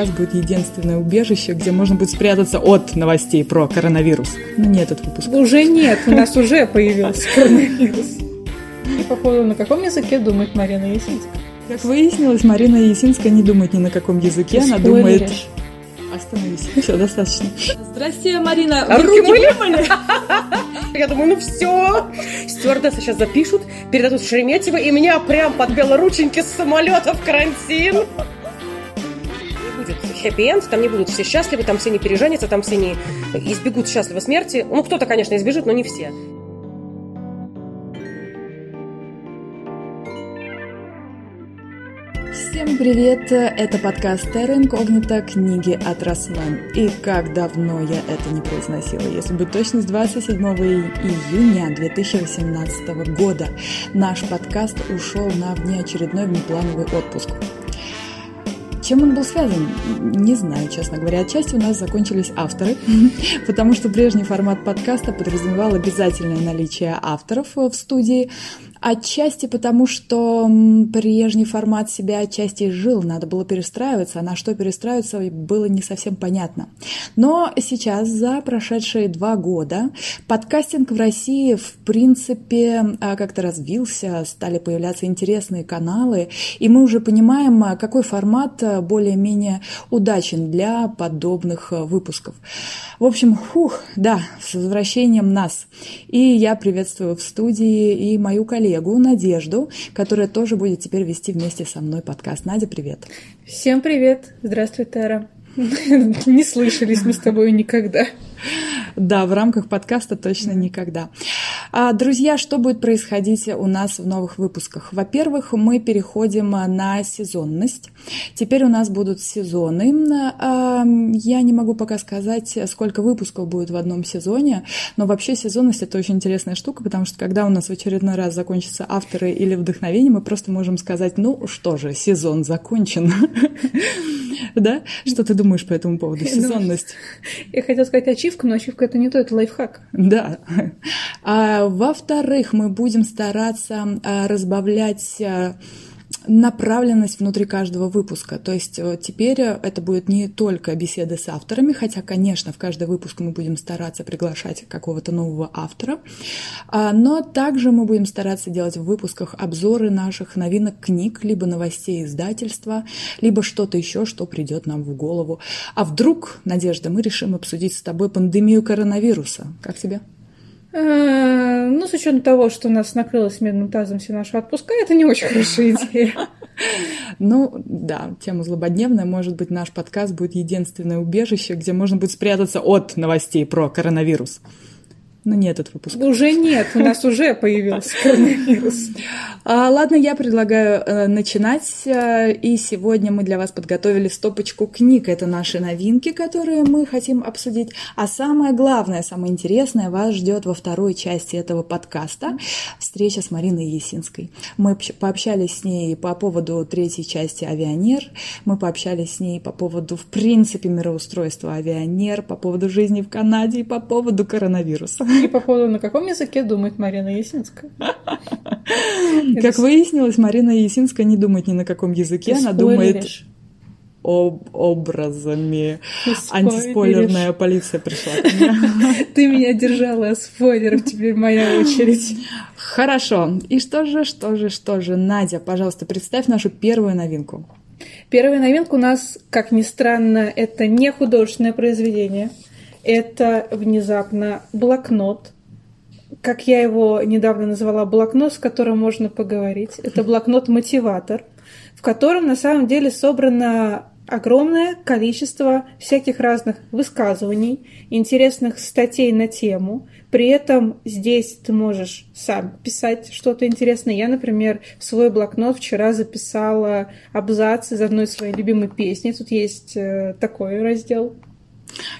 подкаст будет единственное убежище, где можно будет спрятаться от новостей про коронавирус. Ну, не этот выпуск. Уже нет, у нас уже появился коронавирус. И походу, на каком языке думает Марина Есинская? Как выяснилось, Марина Есинская не думает ни на каком языке, она думает... Остановись, все, достаточно. Здрасте, Марина. А руки мыли? Я думаю, ну все. Стюардессы сейчас запишут, передадут Шереметьево, и меня прям под белорученьки с самолета в карантин. Будет хэппи-энд, там не будут все счастливы, там все не переженятся, там все не избегут счастливой смерти. Ну, кто-то, конечно, избежит, но не все. Всем привет! Это подкаст Терра Инкогнита «Книги от Росмен». И как давно я это не произносила, если быть точно, с 27 июня 2018 года наш подкаст ушел на внеочередной внеплановый отпуск. Чем он был связан? Не знаю, честно говоря. Отчасти у нас закончились авторы, потому что прежний формат подкаста подразумевал обязательное наличие авторов в студии, Отчасти потому, что прежний формат себя отчасти жил, надо было перестраиваться, а на что перестраиваться было не совсем понятно. Но сейчас, за прошедшие два года, подкастинг в России, в принципе, а, как-то развился, стали появляться интересные каналы, и мы уже понимаем, а, какой формат а, более-менее удачен для подобных выпусков. В общем, фух, да, с возвращением нас. И я приветствую в студии и мою коллегу, коллегу Надежду, которая тоже будет теперь вести вместе со мной подкаст. Надя, привет. Всем привет. Здравствуй, Тара. Не слышались мы с тобой никогда. Да, в рамках подкаста точно никогда. А, друзья, что будет происходить у нас в новых выпусках? Во-первых, мы переходим на сезонность. Теперь у нас будут сезоны. А, я не могу пока сказать, сколько выпусков будет в одном сезоне, но вообще сезонность это очень интересная штука, потому что когда у нас в очередной раз закончатся авторы или вдохновение, мы просто можем сказать, ну что же, сезон закончен. Да? Что ты думаешь по этому поводу? Сезонность. Я хотела сказать ачивка, но ачивка это не то, это лайфхак. Да. А, во-вторых, мы будем стараться а, разбавлять а, направленность внутри каждого выпуска. То есть э, теперь э, это будет не только беседы с авторами, хотя, конечно, в каждый выпуск мы будем стараться приглашать какого-то нового автора, а, но также мы будем стараться делать в выпусках обзоры наших новинок книг, либо новостей издательства, либо что-то еще, что придет нам в голову. А вдруг, Надежда, мы решим обсудить с тобой пандемию коронавируса. Как тебе? Ну, с учетом того, что нас накрылось медным тазом все наши отпуска, это не очень хорошая идея. Ну, да, тема злободневная. Может быть, наш подкаст будет единственное убежище, где можно будет спрятаться от новостей про коронавирус. Но не этот выпуск. Уже нет, у нас уже появился коронавирус. А, ладно, я предлагаю э, начинать. Э, и сегодня мы для вас подготовили стопочку книг. Это наши новинки, которые мы хотим обсудить. А самое главное, самое интересное вас ждет во второй части этого подкаста. Встреча с Мариной Есинской. Мы пообщались с ней по поводу третьей части «Авионер». Мы пообщались с ней по поводу, в принципе, мироустройства «Авионер», по поводу жизни в Канаде и по поводу коронавируса. И походу, на каком языке думает Марина Есинская? Как выяснилось, Марина Есинская не думает ни на каком языке, она думает об образами. Антиспойлерная полиция пришла Ты меня держала спойлеров, теперь моя очередь. Хорошо. И что же, что же, что же? Надя, пожалуйста, представь нашу первую новинку. Первая новинка у нас, как ни странно, это не художественное произведение – это внезапно блокнот, как я его недавно назвала, блокнот, с которым можно поговорить. Это блокнот-мотиватор, в котором на самом деле собрано огромное количество всяких разных высказываний, интересных статей на тему. При этом здесь ты можешь сам писать что-то интересное. Я, например, в свой блокнот вчера записала абзац из одной своей любимой песни. Тут есть э, такой раздел.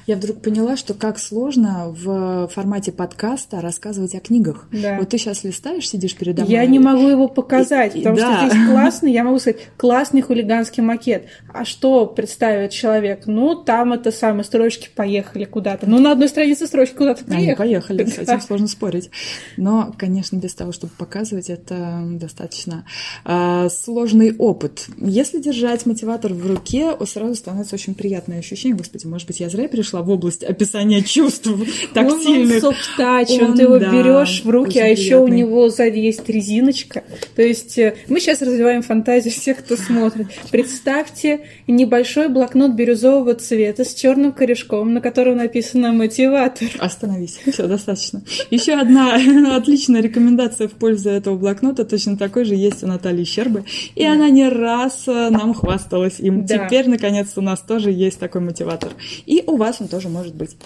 Я вдруг поняла, что как сложно в формате подкаста рассказывать о книгах. Да. Вот ты сейчас листаешь, сидишь передо мной. Я не могу его показать, И- потому да. что здесь классный, я могу сказать, классный хулиганский макет. А что представит человек? Ну, там это самые строчки поехали куда-то. Ну, на одной странице строчки куда-то Они поехали. поехали, с Да. этим сложно спорить. Но, конечно, без того, чтобы показывать, это достаточно а, сложный опыт. Если держать мотиватор в руке, сразу становится очень приятное ощущение. Господи, может быть, я зря пришла в область описания чувств тактильных. он он, Он, ты его да, берешь в руки, а еще у него сзади есть резиночка. То есть э, мы сейчас развиваем фантазию всех, кто смотрит. Представьте небольшой блокнот бирюзового цвета с черным корешком, на котором написано мотиватор. Остановись, все достаточно. Еще одна отличная рекомендация в пользу этого блокнота, точно такой же есть у Натальи Щербы, и она не раз э, нам хвасталась им. Да. Теперь, наконец, у нас тоже есть такой мотиватор. И у вас он тоже может быть.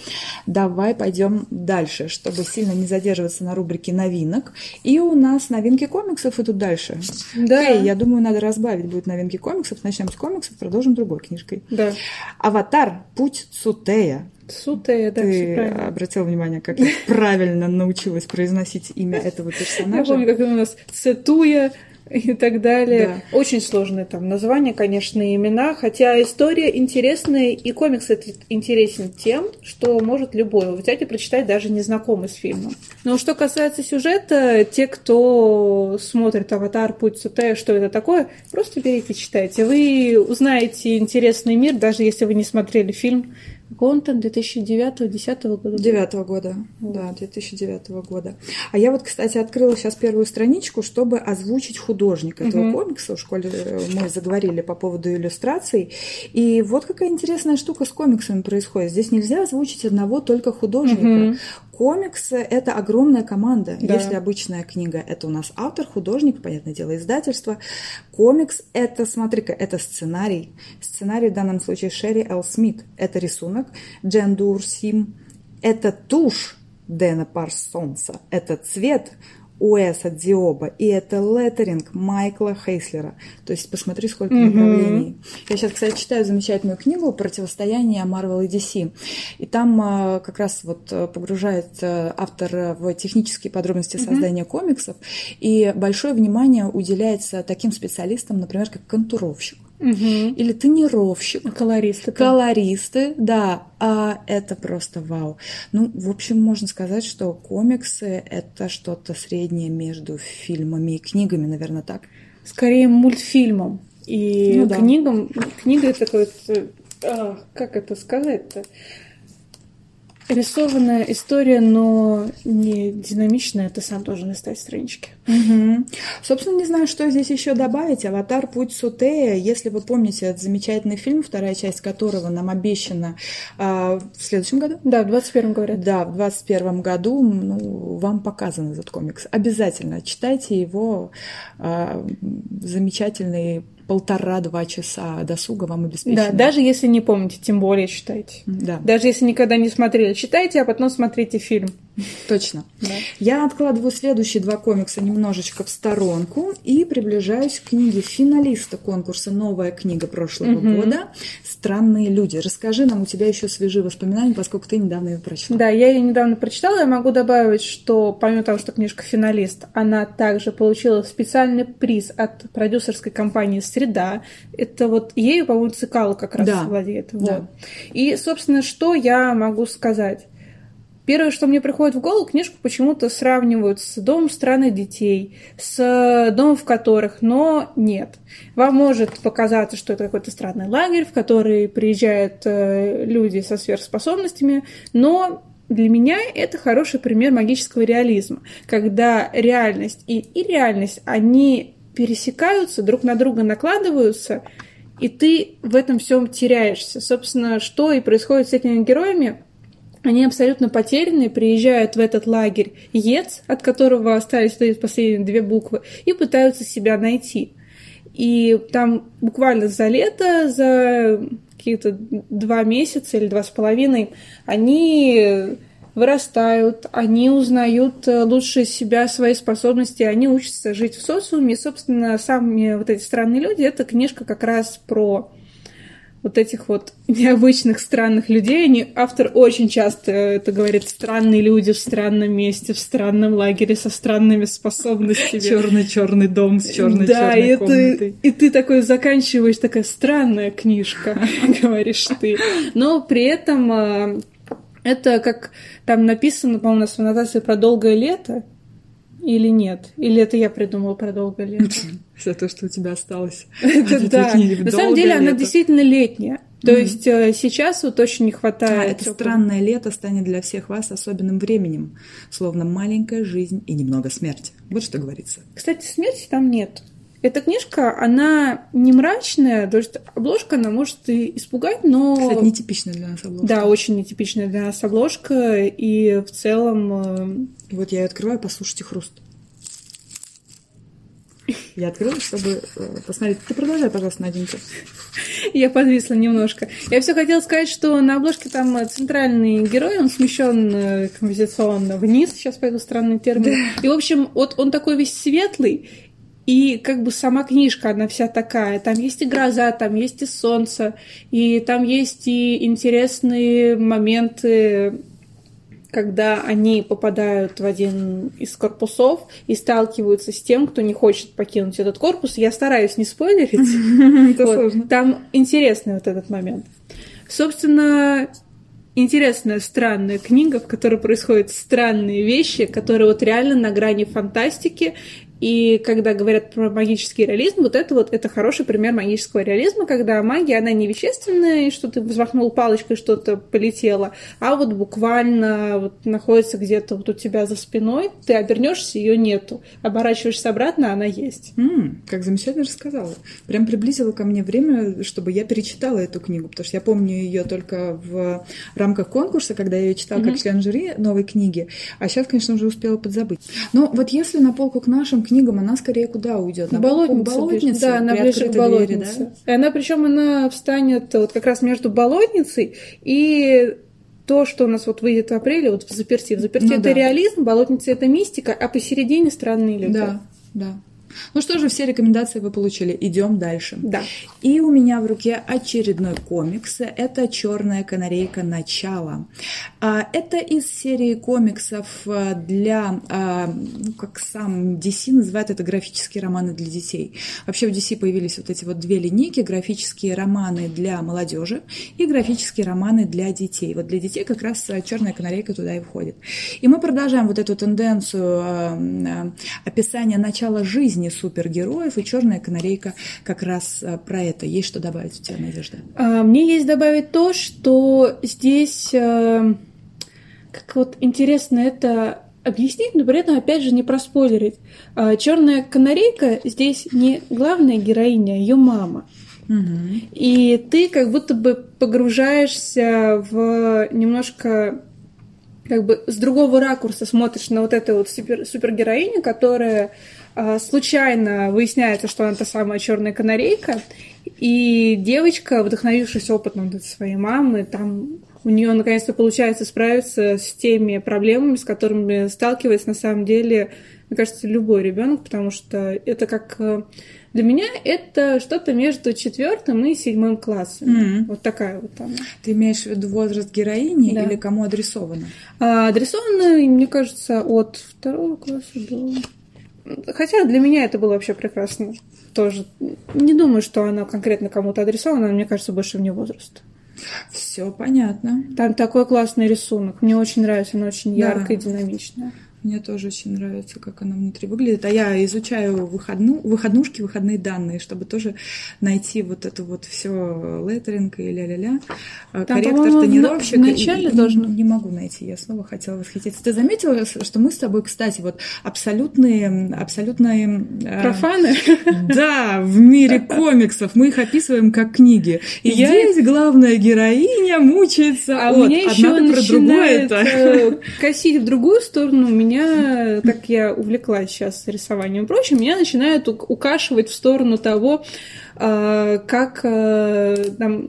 Давай пойдем дальше, чтобы сильно не задерживаться на рубрике новинок. И у нас новинки комиксов идут дальше. Да. Эй, я думаю, надо разбавить. Будут новинки комиксов. Начнем с комиксов, продолжим другой книжкой. Да. Аватар. Путь Цутея. Сутая, да, Ты обратила внимание, как я правильно научилась произносить имя этого Я персонажа? помню, как у нас Цитуя и так далее. Очень сложные там названия, конечно, и имена, хотя история интересная, и комикс этот интересен тем, что может любой взять и прочитать, даже незнакомый с фильмом. Но что касается сюжета, те, кто смотрит «Аватар. Путь Цутея», что это такое, просто берите, читайте. Вы узнаете интересный мир, даже если вы не смотрели фильм. Какой он там, 2009-2010 года? был? Девятого года, да, 2009 года. А я вот, кстати, открыла сейчас первую страничку, чтобы озвучить художник этого Мгм. комикса. В школе э, мы заговорили по поводу иллюстраций. И вот какая интересная штука с комиксами происходит. Здесь нельзя озвучить одного только художника. Мгм. Комиксы — это огромная команда. Да. Если обычная книга — это у нас автор, художник, понятное дело, издательство. Комикс — это, смотри-ка, это сценарий. Сценарий в данном случае Шерри Эл Смит. Это рисунок Джен Дурсим. Это тушь Дэна Парсонса. Это цвет Уэса Диоба. И это леттеринг Майкла Хейслера. То есть посмотри, сколько Мгм. направлений. Я сейчас, кстати, читаю замечательную книгу «Противостояние Marvel и DC». И там а, как раз вот а, погружает автор в технические подробности создания комиксов. И большое внимание уделяется таким специалистам, например, как контуровщик Мгм. или тонировщик. Колористы. Колористы, да, а это просто вау. Ну, в общем, можно сказать, что комиксы — это что-то среднее между фильмами и книгами, наверное, так. скорее мультфильмом. И Ну да. книгам, книга это такой, вот, а, как это сказать-то? Рисованная история, но не динамичная, ты сам должен листать странички. Мгм. Собственно, не знаю, что здесь еще добавить. «Аватар. Путь Сутея». Если вы помните, это замечательный фильм, вторая часть которого нам обещана а, в следующем году. Да, в 21-м говорят. Да, в 21 году ну, вам показан этот комикс. Обязательно читайте его. а, замечательные полтора-два часа досуга вам обеспечены. Да, даже если не помните, тем более читайте. Да, Даже если никогда не смотрели, читайте, а потом смотрите фильм. Точно. Да. Я откладываю следующие два комикса немножечко в сторонку и приближаюсь к книге финалиста конкурса «Новая книга прошлого Мгм. года» «Странные люди». Расскажи нам, у тебя еще свежие воспоминания, поскольку ты недавно ее прочла. Да, я ее недавно прочитала. Я могу добавить, что помимо того, что книжка финалист, она также получила специальный приз от продюсерской компании «Среда». Это вот ею, по-моему, Цикало как раз Да, владеет. да. Вот. И, собственно, что я могу сказать? Первое, что мне приходит в голову, книжку почему-то сравнивают с «Домом странных детей», с «Домом в которых», но нет. Вам может показаться, что это какой-то странный лагерь, в который приезжают э, люди со сверхспособностями, но для меня это хороший пример магического реализма, когда реальность и, и реальность, они пересекаются, друг на друга накладываются, и ты в этом всем теряешься. Собственно, что и происходит с этими героями, они абсолютно потерянные, приезжают в этот лагерь ЕЦ, от которого остались последние две буквы, и пытаются себя найти. И там буквально за лето, за какие-то два месяца или два с половиной, они вырастают, они узнают э, лучше себя, свои способности, они учатся жить в социуме. И, собственно, сами вот эти странные люди, эта книжка как раз про вот этих вот необычных странных людей. Они, автор очень часто это говорит, странные люди в странном месте, в странном лагере со странными способностями. Черный-черный дом с черной-черной да, и комнатой. ты, и ты такой заканчиваешь, такая странная книжка, говоришь ты. Но при этом а, это как там написано, по-моему, у нас в аннотации про долгое лето, или нет? Или это я придумала про долгое лето? За то, что у тебя осталось. Это да. На самом «Долгое деле она лето». действительно летняя. То есть э, сейчас вот очень не А, хватает. это тёплого. странное лето станет для всех вас особенным временем, словно маленькая жизнь и немного смерти. Вот что говорится. Кстати, смерти там нет. Эта книжка, она не мрачная, то есть обложка, она может и испугать, но... Кстати, нетипичная для нас обложка. Да, очень нетипичная для нас обложка, и в целом... И вот я ее открываю, послушайте хруст. Я открыла, чтобы э, посмотреть. Ты продолжай, пожалуйста, Наденька. Я подвисла немножко. Я все хотела сказать, что на обложке там центральный герой, он смещен э, композиционно вниз, сейчас пойду странный термин. И, в общем, вот он такой весь светлый, и как бы сама книжка, она вся такая. Там есть и гроза, там есть и солнце, и там есть и интересные моменты, когда они попадают в один из корпусов и сталкиваются с тем, кто не хочет покинуть этот корпус. Я стараюсь не спойлерить. Вот. Там интересный вот этот момент. Собственно, интересная, странная книга, в которой происходят странные вещи, которые вот реально на грани фантастики. И когда говорят про магический реализм, вот это вот это хороший пример магического реализма, когда магия, она не вещественная, и что ты взмахнул палочкой, что-то полетело, а вот буквально вот находится где-то вот у тебя за спиной, ты обернешься, ее нету. Оборачиваешься обратно, она есть. М, как замечательно рассказала. Прям приблизила ко мне время, чтобы я перечитала эту книгу, потому что я помню ее только в рамках конкурса, когда я ее читала как член жюри новой книги, а сейчас, конечно, уже успела подзабыть. Но вот если на полку к нашим книгам, она скорее куда уйдет? На Болотница. болотнице? Да, она ближе к открытой двери, болотнице. да? Она, причем, она встанет вот как раз между болотницей и то, что у нас вот выйдет в апреле, вот в заперти. В заперти Ну это да. реализм, болотница это мистика, а посередине странные люди. Да, да. Ну что же, все рекомендации вы получили. Идем дальше. Да. И у меня в руке очередной комикс. Это Черная канарейка начало. А, Это из серии комиксов а, для, а, ну, как сам DC называет это, графические романы для детей. Вообще в DC появились вот эти вот две линейки, графические романы для молодежи и графические романы для детей. Вот для детей как раз а, Черная канарейка туда и входит. И мы продолжаем вот эту тенденцию а, описания начала жизни супергероев, и Черная канарейка как раз а, про это. Есть что добавить у тебя, Надежда? А, Мне есть добавить то, что здесь э, как вот интересно это объяснить, но при этом опять же не проспойлерить. Черная канарейка здесь не главная героиня, а ее мама. И ты как будто бы погружаешься в немножко как бы с другого ракурса смотришь на вот эту вот супер, супергероиню, которая а, случайно выясняется, что она та самая черная канарейка, и девочка, вдохновившись опытом своей мамы, там у нее наконец-то получается справиться с теми проблемами, с которыми сталкивается на самом деле, мне кажется, любой ребенок, потому что это как э, для меня это что-то между четвертым и седьмым классом. Мгм. Вот такая вот она. Ты имеешь в виду возраст героини Да. или кому адресовано? А адресовано, мне кажется, от второго класса до... Хотя для меня это было вообще прекрасно. Тоже не думаю, что она конкретно кому-то адресована, мне кажется, больше вне возраста. Все понятно. Там такой классный рисунок. Мне очень нравится, она очень Да. яркая и динамичная. Мне тоже очень нравится, как она внутри выглядит. А я изучаю выходну, выходнушки, выходные данные, чтобы тоже найти вот это вот все леттеринг и ля-ля-ля. А, Там, Корректор, тонировщик. на- в и- и не-. Не, могу найти, я снова хотела восхититься. Ты заметила, что мы с тобой, кстати, вот абсолютные, абсолютные... э, Профаны? Да, в мире комиксов мы их описываем как книги. И Я- здесь главная героиня мучается А от. у меня еще Одна про другое э, косить в другую сторону. У меня, так я увлеклась сейчас рисованием и прочим, меня начинает ук- укашивать в сторону того, э, как э, там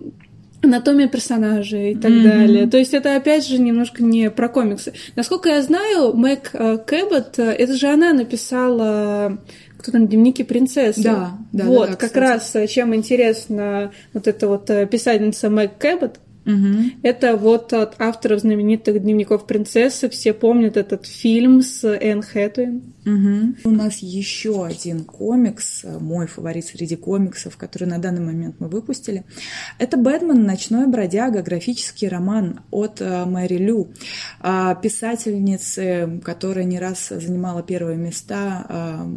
анатомия персонажей и так Мгм. далее. То есть это опять же немножко не про комиксы. Насколько я знаю, Мэг э, Кэббот, это же она написала кто там, дневники принцессы. Да, да. Вот, да, как кстати. раз чем интересна вот эта вот писательница Мэг Кэббот, Мгм. это вот от авторов знаменитых дневников принцессы. Все помнят этот фильм с Энн Хэтуин. Мгм. У нас еще один комикс, э, мой фаворит среди комиксов, который на данный момент мы выпустили. Это «Бэтмен. Ночной бродяга», графический роман от э, Мэри Лю, а, писательницы, которая не раз занимала первые места а,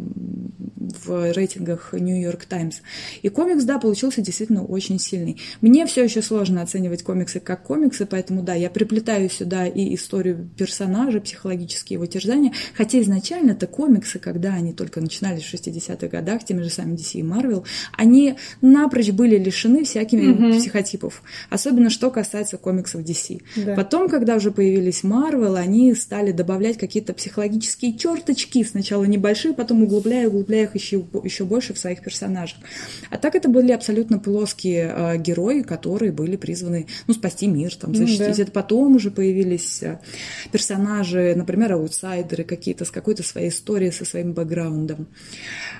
в рейтингах Нью-Йорк Таймс. И комикс, да, получился действительно очень сильный. Мне все еще сложно оценивать комиксы как комиксы, поэтому, да, я приплетаю сюда и историю персонажа, психологические его терзания, хотя изначально это комиксы, когда они только начинались в 60-х годах, теми же самыми DC и Marvel, они напрочь были лишены всякими Мгм. психотипов. Особенно что касается комиксов DC. Да. Потом, когда уже появились Marvel, они стали добавлять какие-то психологические черточки, сначала небольшие, потом углубляя, углубляя их еще, еще больше в своих персонажах. А так это были абсолютно плоские э, герои, которые были призваны ну, спасти мир, там, Ну, защитить. да. Это потом уже появились э, персонажи, например, аутсайдеры какие-то с какой-то своей историей, со своим бэкграундом.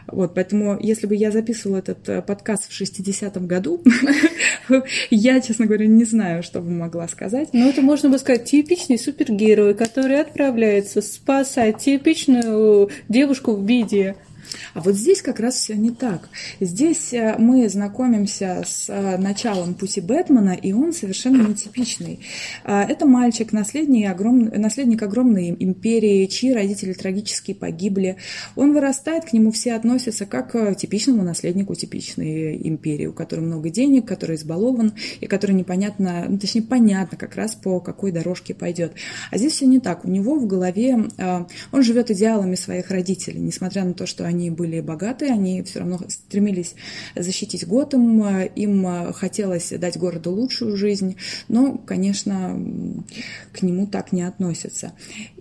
Вот, поэтому, если бы я записывала этот э, подкаст в 60-м году, я, честно говоря, не знаю, что бы могла сказать. Ну, это можно бы сказать типичный супергерой, который отправляется спасать типичную девушку в беде. А вот здесь как раз все не так. Здесь э, мы знакомимся с э, началом пути Бэтмена, и он совершенно нетипичный. А, Это мальчик, наследник, огром... наследник огромной империи, чьи родители трагически погибли. Он вырастает, к нему все относятся как к типичному наследнику типичной империи, у которой много денег, который избалован, и который непонятно, ну, точнее, понятно как раз по какой дорожке пойдет. А здесь все не так. У него в голове, э, он живет идеалами своих родителей, несмотря на то, что они были богатые, они все равно стремились защитить Готэм, э, им э, хотелось дать городу лучшую жизнь, но, конечно, к нему так не относятся.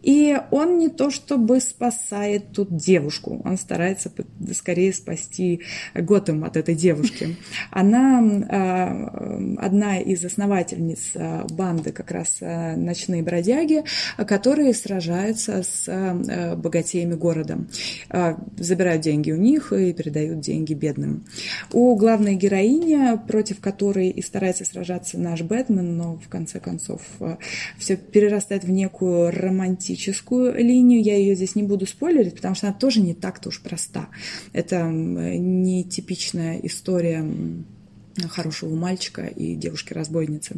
И он не то чтобы спасает тут девушку, он старается скорее спасти Готэм от этой девушки. Она э, одна из основательниц э, банды как раз э, «Ночные бродяги», которые сражаются с богатеями города. Забирают деньги у них и передают деньги бедным. У главной героини, против которой и старается сражаться наш Бэтмен, но в конце концов все перерастает в некую романтическую линию. Я ее здесь не буду спойлерить, потому что она тоже не так-то уж проста. Это не типичная история хорошего мальчика и девушки-разбойницы.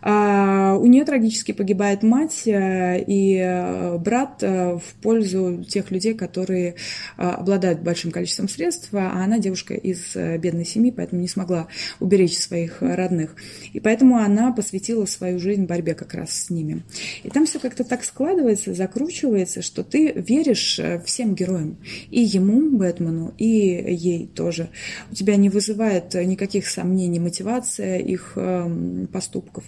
А, У нее трагически погибает мать э, и э, брат э, в пользу тех людей, которые обладают большим количеством средств, а она девушка из бедной семьи, поэтому не смогла уберечь своих родных. И поэтому она посвятила свою жизнь борьбе как раз с ними. И там все как-то так складывается, закручивается, что ты веришь всем героям. И ему, Бэтмену, и ей тоже. У тебя не вызывает никаких сомнений мотивация их эм, поступков.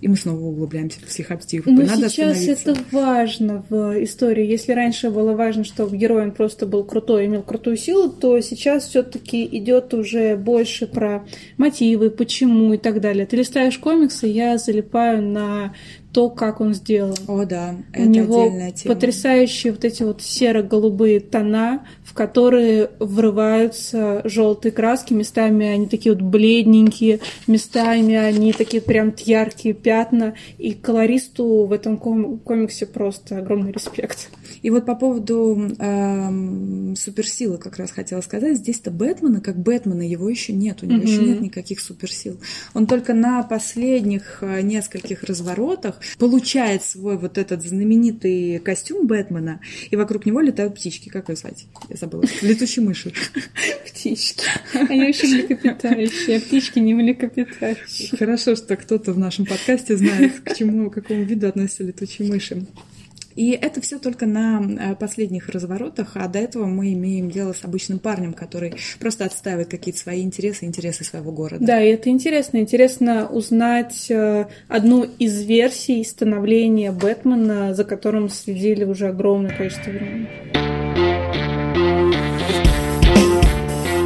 И мы снова углубляемся в психотипы. Но Надо сейчас это важно в истории. Если раньше было важно, чтобы герой он просто был крутой, имел крутую силу, то сейчас все-таки идет уже больше про мотивы, почему и так далее. Ты листаешь комиксы, я залипаю на то, как он сделан. О, да, У это него отдельная тема. потрясающие вот эти вот серо-голубые тона, в которые врываются желтые краски. Местами они такие вот бледненькие, местами они такие прям яркие пятна. И колористу в этом ком- комиксе просто огромный респект. И вот по поводу эм, суперсилы как раз хотела сказать. Здесь-то Бэтмена, как Бэтмена, его еще нет. У него Мгм. еще нет никаких суперсил. Он только на последних э, нескольких разворотах получает свой вот этот знаменитый костюм Бэтмена, и вокруг него летают птички. Как ее звать? Я забыла. Летучие мыши. Птички. Они вообще млекопитающие, птички не млекопитающие. Хорошо, что кто-то в нашем подкасте знает, к чему, к какому виду относятся летучие мыши. И это все только на э, последних разворотах, а до этого мы имеем дело с обычным парнем, который просто отстаивает какие-то свои интересы, интересы своего города. Да, и это интересно. Интересно узнать э, одну из версий становления Бэтмена, за которым следили уже огромное количество времени.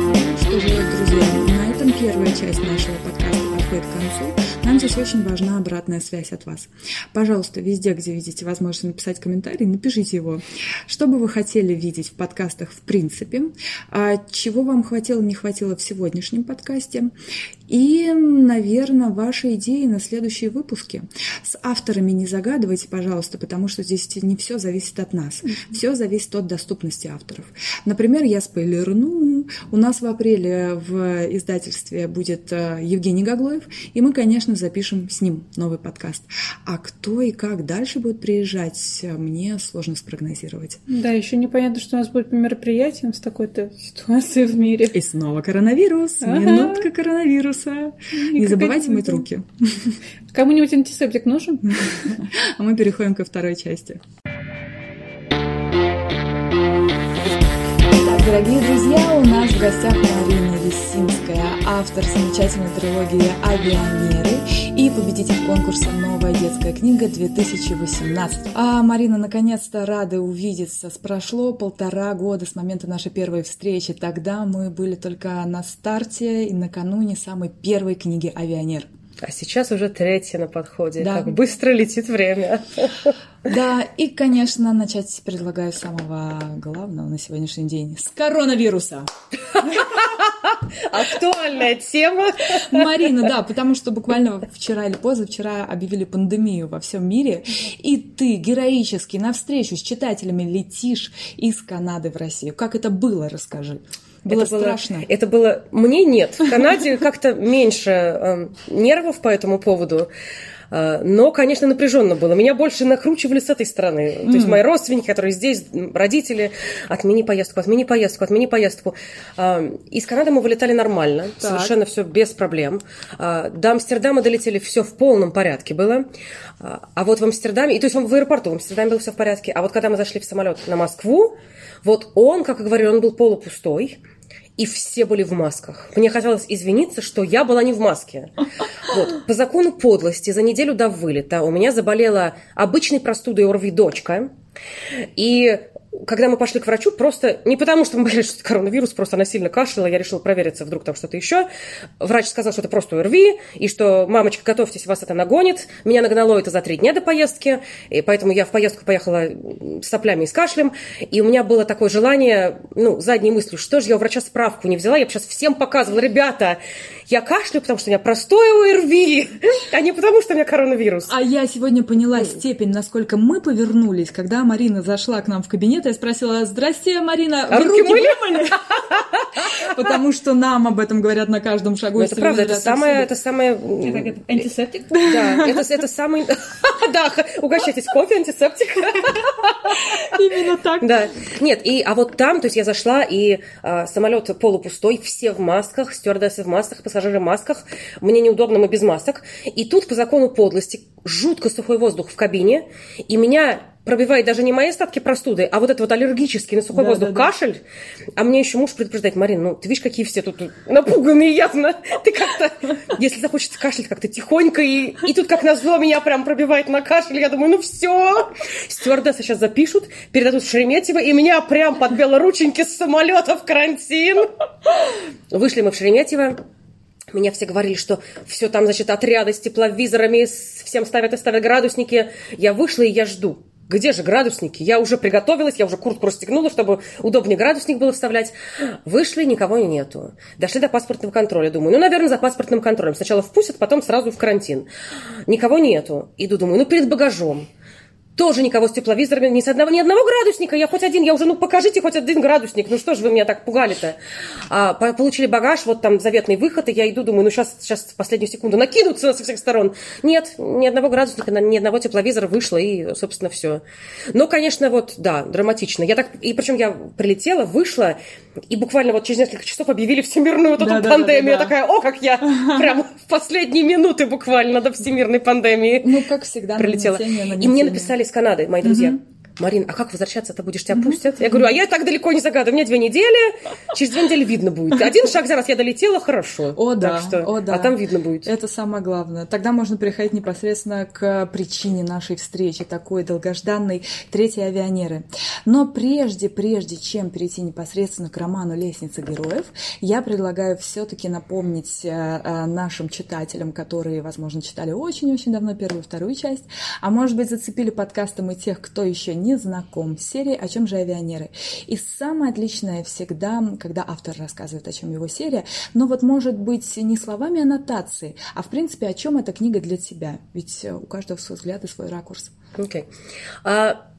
Ну что же, друзья, на этом первая часть нашего подкаста подходит подходит к концу. Нам здесь очень важна обратная связь от вас. Пожалуйста, везде, где видите возможность написать комментарий, напишите его. Что бы вы хотели видеть в подкастах в принципе, а чего вам хватило, не хватило в сегодняшнем подкасте, и, наверное, ваши идеи на следующие выпуски. С авторами не загадывайте, пожалуйста, потому что здесь не все зависит от нас. Все зависит от доступности авторов. Например, я спойлерну. У нас в апреле в издательстве будет э, Евгений Гаглоев, и мы, конечно, запишем с ним новый подкаст. А кто и как дальше будет приезжать, мне сложно спрогнозировать. Да, еще непонятно, что у нас будет по мероприятиям с такой-то ситуацией в мире. И снова коронавирус. Минутка коронавируса. И Не забывайте мыть руки. Кому-нибудь антисептик нужен? А мы переходим ко второй части. Дорогие друзья, у нас в гостях Марина Лисинская, автор замечательной трилогии «Авианеры» и победитель конкурса «Новая детская книга 2018». А Марина, наконец-то рады увидеться. Прошло полтора года с момента нашей первой встречи. Тогда мы были только на старте и накануне самой первой книги «Авианер». А сейчас уже третья на подходе. Да. Как быстро летит время. Да, и, конечно, начать предлагаю с самого главного на сегодняшний день. С коронавируса. Актуальная тема. Марина, да, потому что буквально вчера или позавчера объявили пандемию во всем мире, и ты героически навстречу с читателями летишь из Канады в Россию. Как это было, расскажи. Было это страшно. Было, это было... Мне нет. В Канаде как-то меньше э, нервов по этому поводу. Э, но, конечно, напряженно было. Меня больше накручивали с этой стороны. Mm. То есть мои родственники, которые здесь, родители, отмени поездку, отмени поездку, отмени поездку. Э, из Канады мы вылетали нормально, так. совершенно все без проблем. Э, до Амстердама долетели все в полном порядке было. А вот в Амстердаме, и то есть в аэропорту в Амстердаме было все в порядке. А вот когда мы зашли в самолет на Москву, вот он, как я говорю, он был полупустой и все были в масках. Мне хотелось извиниться, что я была не в маске. Вот. По закону подлости за неделю до вылета у меня заболела обычной простудой ОРВИ дочка. И когда мы пошли к врачу, просто не потому, что мы боялись, что это коронавирус, просто она сильно кашляла, я решила провериться, вдруг там что-то еще. Врач сказал, что это просто ОРВИ, и что, мамочка, готовьтесь, вас это нагонит. Меня нагнало это за три дня до поездки, и поэтому я в поездку поехала с соплями и с кашлем, и у меня было такое желание, ну, задней мыслью, что же я у врача справку не взяла, я бы сейчас всем показывала, ребята, я кашляю, потому что у меня простое ОРВИ, а не потому, что у меня коронавирус. А я сегодня поняла степень, насколько мы повернулись, когда Марина зашла к нам в кабинет, я спросила, здрасте, Марина, а вы руки, руки мыли? Потому что нам об этом говорят на каждом шагу. Это правда, это самое... Это самое... Антисептик? Да, это самый... Да, угощайтесь кофе, антисептик. Именно так. Да. Нет, и, а вот там, то есть я зашла, и а, самолет полупустой, все в масках, стюардессы в масках, пассажиры в масках, мне неудобно, мы без масок. И тут по закону подлости жутко сухой воздух в кабине, и меня пробивает даже не мои остатки простуды, а вот это вот аллергический на сухой да, воздух да, кашель. Да. А мне еще муж предупреждает, Марин, ну ты видишь, какие все тут напуганные явно. Ты как-то, если захочется кашлять, как-то тихонько, и, и тут как назло меня прям пробивает на кашель. Я думаю, ну все, стюардессы сейчас запишут, передадут в Шереметьево, и меня прям под белорученьки с самолета в карантин. Вышли мы в Шереметьево, меня все говорили, что все там, значит, отряды с тепловизорами, всем ставят и ставят градусники. Я вышла, и я жду. Где же градусники? Я уже приготовилась, я уже куртку расстегнула, чтобы удобнее градусник было вставлять. Вышли, никого нету. Дошли до паспортного контроля. Думаю, ну, наверное, за паспортным контролем. Сначала впустят, потом сразу в карантин. Никого нету. Иду, думаю, ну, перед багажом. Тоже никого с тепловизорами, ни с одного, ни одного градусника. Я хоть один, я уже, ну покажите хоть один градусник. Ну что же вы меня так пугали-то? А, получили багаж, вот там заветный выход, и я иду, думаю, ну сейчас, сейчас в последнюю секунду накинутся со всех сторон. Нет, ни одного градусника, ни одного тепловизора вышло, и, собственно, все. Но, конечно, вот, да, драматично. Я так, и причем я прилетела, вышла, и буквально вот через несколько часов объявили всемирную вот эту да, пандемию. Да, да, да. Я такая, о, как я прям в последние минуты буквально до всемирной пандемии. Ну, как всегда, прилетела. И мне написали из Канады, мои друзья. Mm-hmm. Марин, а как возвращаться-то будешь? Тебя пустят? Я говорю, а я так далеко не загадываю. У меня две недели, через две недели видно будет. Один шаг за раз я долетела, хорошо. О, да, что, о, да. А там видно будет. Это самое главное. Тогда можно переходить непосредственно к причине нашей встречи, такой долгожданной третьей авианеры. Но прежде, прежде чем перейти непосредственно к роману «Лестница героев», я предлагаю все-таки напомнить э, нашим читателям, которые, возможно, читали очень-очень давно первую и вторую часть, а может быть, зацепили подкастом и тех, кто еще не знаком с серией «О чем же авионеры?». И самое отличное всегда, когда автор рассказывает, о чем его серия, но вот может быть не словами аннотации, а в принципе, о чем эта книга для тебя. Ведь у каждого свой взгляд и свой ракурс. Окей. Okay. А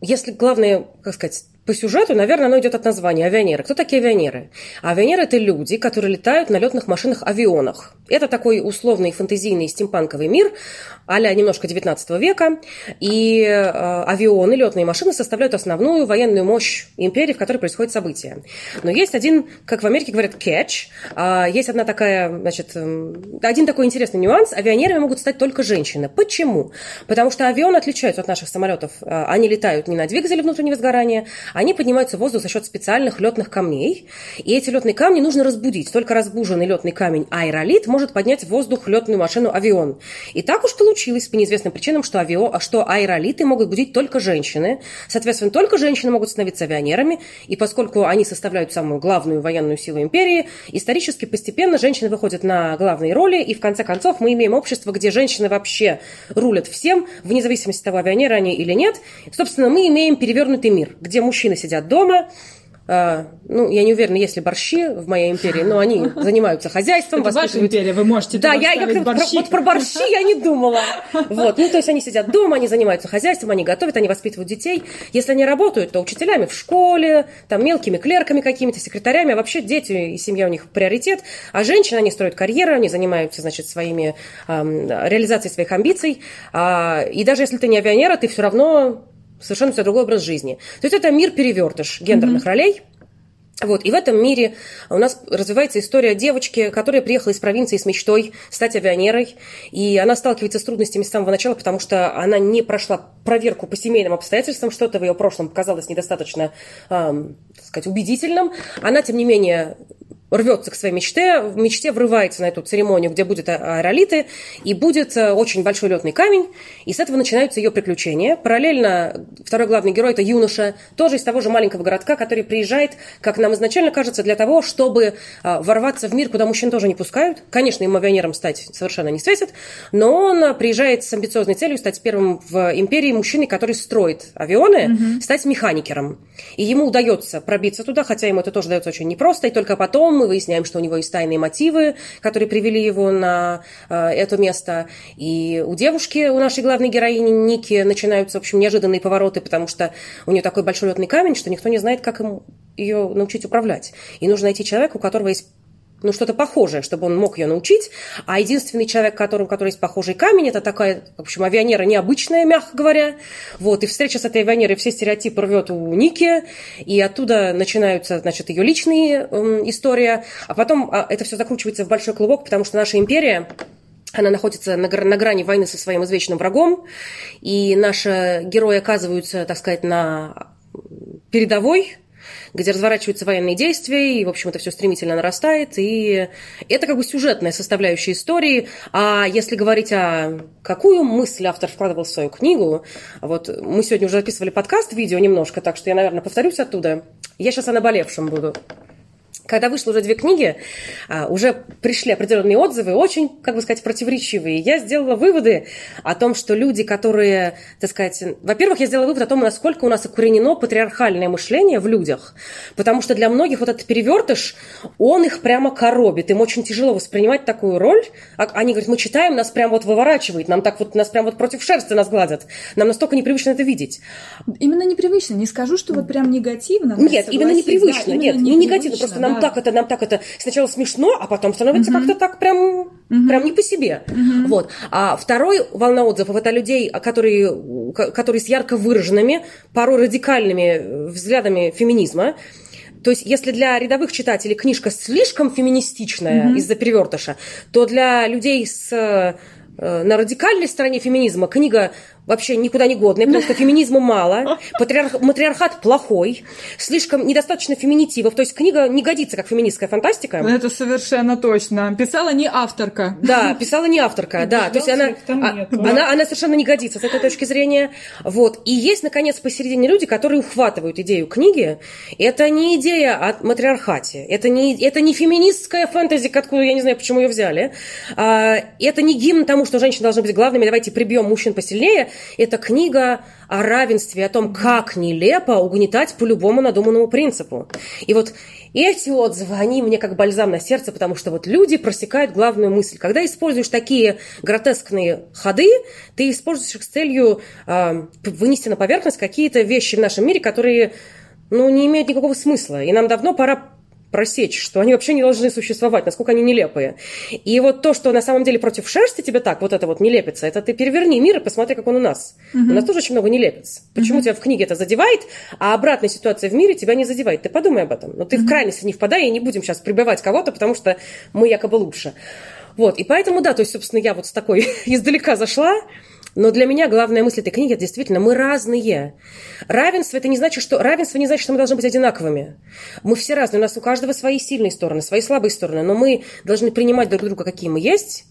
если главное, как сказать, по сюжету, наверное, оно идет от названия авионеры. Кто такие авионеры? Авионеры – это люди, которые летают на летных машинах-авионах. Это такой условный фэнтезийный стимпанковый мир, а немножко 19 века. И э, авионы, летные машины составляют основную военную мощь империи, в которой происходят события. Но есть один, как в Америке говорят, catch. Э, есть одна такая, значит, э, один такой интересный нюанс. Авионерами могут стать только женщины. Почему? Потому что авионы отличаются от наших самолетов. Э, они летают не на двигателе внутреннего сгорания, они поднимаются в воздух за счет специальных летных камней. И эти летные камни нужно разбудить. Только разбуженный летный камень аэролит может поднять в воздух летную машину авион. И так уж получилось по неизвестным причинам, что, авио, что аэролиты могут будить только женщины. Соответственно, только женщины могут становиться авионерами. И поскольку они составляют самую главную военную силу империи, исторически постепенно женщины выходят на главные роли. И в конце концов мы имеем общество, где женщины вообще рулят всем, вне зависимости от того, авионеры они или нет. Собственно, мы имеем перевернутый мир, где мужчины мужчины сидят дома, Uh, ну, я не уверена, есть ли борщи в моей империи, но они занимаются хозяйством. Это ваша империя, вы можете Да, я, я борщи. Про, вот про борщи я не думала. Вот, ну, то есть они сидят дома, они занимаются хозяйством, они готовят, они воспитывают детей. Если они работают, то учителями в школе, там мелкими клерками какими-то, секретарями, а вообще дети и семья у них приоритет. А женщины, они строят карьеру, они занимаются, значит, своими, эм, реализацией своих амбиций. А, и даже если ты не авионера, ты все равно совершенно все другой образ жизни. То есть это мир перевертыш гендерных mm-hmm. ролей. Вот, и в этом мире у нас развивается история девочки, которая приехала из провинции с мечтой стать авионерой. И она сталкивается с трудностями с самого начала, потому что она не прошла проверку по семейным обстоятельствам, что-то в ее прошлом показалось недостаточно, э, так сказать, убедительным. Она, тем не менее, рвется к своей мечте, в мечте врывается на эту церемонию, где будет аэролиты, и будет э, очень большой летный камень, и с этого начинаются ее приключения. Параллельно второй главный герой – это юноша, тоже из того же маленького городка, который приезжает, как нам изначально кажется, для того, чтобы э, ворваться в мир, куда мужчин тоже не пускают. Конечно, им авионером стать совершенно не светит, но он приезжает с амбициозной целью стать первым в империи мужчиной, который строит авионы, mm-hmm. стать механикером. И ему удается пробиться туда, хотя ему это тоже дается очень непросто, и только потом мы выясняем, что у него есть тайные мотивы, которые привели его на э, это место. И у девушки, у нашей главной героини Ники, начинаются, в общем, неожиданные повороты, потому что у нее такой большой летный камень, что никто не знает, как ему ее научить управлять. И нужно найти человека, у которого есть ну, что-то похожее, чтобы он мог ее научить. А единственный человек, которым, который есть похожий камень, это такая, в общем, авионера необычная, мягко говоря. Вот, и встреча с этой авионерой все стереотипы рвет у Ники, и оттуда начинаются, значит, ее личные э, история. А потом а, это все закручивается в большой клубок, потому что наша империя она находится на, на грани войны со своим извечным врагом, и наши герои оказываются, так сказать, на передовой где разворачиваются военные действия, и, в общем, это все стремительно нарастает, и это как бы сюжетная составляющая истории. А если говорить о какую мысль автор вкладывал в свою книгу, вот мы сегодня уже записывали подкаст, видео немножко, так что я, наверное, повторюсь оттуда. Я сейчас о наболевшем буду. Когда вышло уже две книги, а, уже пришли определенные отзывы, очень, как бы сказать, противоречивые. Я сделала выводы о том, что люди, которые, так сказать, во-первых, я сделала вывод о том, насколько у нас укоренено патриархальное мышление в людях, потому что для многих вот этот перевертыш, он их прямо коробит, им очень тяжело воспринимать такую роль. А, они говорят, мы читаем, нас прям вот выворачивает, нам так вот, нас прям вот против шерсти нас гладят, нам настолько непривычно это видеть. Именно непривычно, не скажу, что вот прям негативно. Нет, именно непривычно, да, именно нет, не негативно, просто нам нам так это, нам так это сначала смешно, а потом становится угу. как-то так прям, угу. прям не по себе. Угу. Вот. А второй волна отзывов это людей, которые, которые с ярко выраженными, порой радикальными взглядами феминизма. То есть, если для рядовых читателей книжка слишком феминистичная mm из-за перевертыша, то для людей с э, на радикальной стороне феминизма книга вообще никуда не годные, потому что феминизма мало, патриарх, матриархат плохой, слишком недостаточно феминитивов, то есть книга не годится как феминистская фантастика. Это совершенно точно. Писала не авторка. Да, писала не авторка, да, то есть она, а, она, она совершенно не годится с этой точки зрения. Вот. И есть, наконец, посередине люди, которые ухватывают идею книги. Это не идея о матриархате, это не, это не феминистская фэнтези, откуда я не знаю, почему ее взяли. А, это не гимн тому, что женщины должны быть главными, давайте прибьем мужчин посильнее. Это книга о равенстве, о том, как нелепо угнетать по любому надуманному принципу. И вот эти отзывы, они мне как бальзам на сердце, потому что вот люди просекают главную мысль. Когда используешь такие гротескные ходы, ты используешь их с целью э, вынести на поверхность какие-то вещи в нашем мире, которые ну, не имеют никакого смысла. И нам давно пора просечь, что они вообще не должны существовать, насколько они нелепые. И вот то, что на самом деле против шерсти тебе так, вот это вот не лепится, это ты переверни мир и посмотри, как он у нас. Угу. У нас тоже очень много не лепится. Почему угу. тебя в книге это задевает, а обратная ситуация в мире тебя не задевает? Ты подумай об этом. Но ты угу. в крайности не впадай, и не будем сейчас прибивать кого-то, потому что мы якобы лучше. Вот, и поэтому, да, то есть, собственно, я вот с такой издалека зашла, но для меня главная мысль этой книги – это действительно мы разные. Равенство – это не значит, что равенство не значит, что мы должны быть одинаковыми. Мы все разные, у нас у каждого свои сильные стороны, свои слабые стороны, но мы должны принимать друг друга, какие мы есть,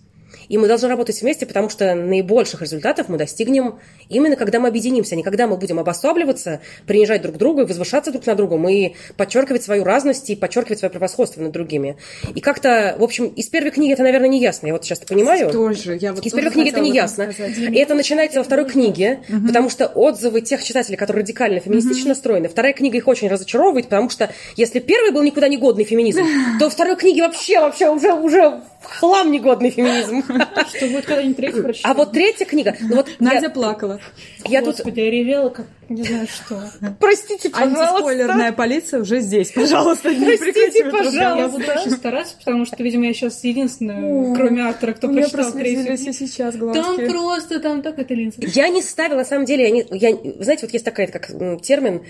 и мы должны работать вместе, потому что наибольших результатов мы достигнем именно когда мы объединимся, а не когда мы будем обособливаться, принижать друг друга и возвышаться друг на друга. Мы подчеркивать свою разность и подчеркивать свое превосходство над другими. И как-то, в общем, из первой книги это, наверное, не ясно. Я вот сейчас понимаю. Тоже. Я вот из первой книги это не ясно. Сказать. И это начинается во второй книге, угу. потому что отзывы тех читателей, которые радикально феминистично угу. настроены, вторая книга их очень разочаровывает, потому что если первый был никуда не годный феминизм, то второй книге вообще, вообще уже, уже хлам негодный феминизм. Что будет когда-нибудь третья прочитать? А вот третья книга... Ну, вот Надя я... плакала. Я Господи, тут... я ревела, как не знаю что. Простите, пожалуйста. Антиспойлерная полиция уже здесь. Пожалуйста, не Простите, пожалуйста. Я буду очень стараться, потому что, видимо, я сейчас единственная, кроме автора, кто прочитал третью. сейчас Там просто, там так это линза. Я не ставила, на самом деле, я не, я, знаете, вот есть такая, как термин,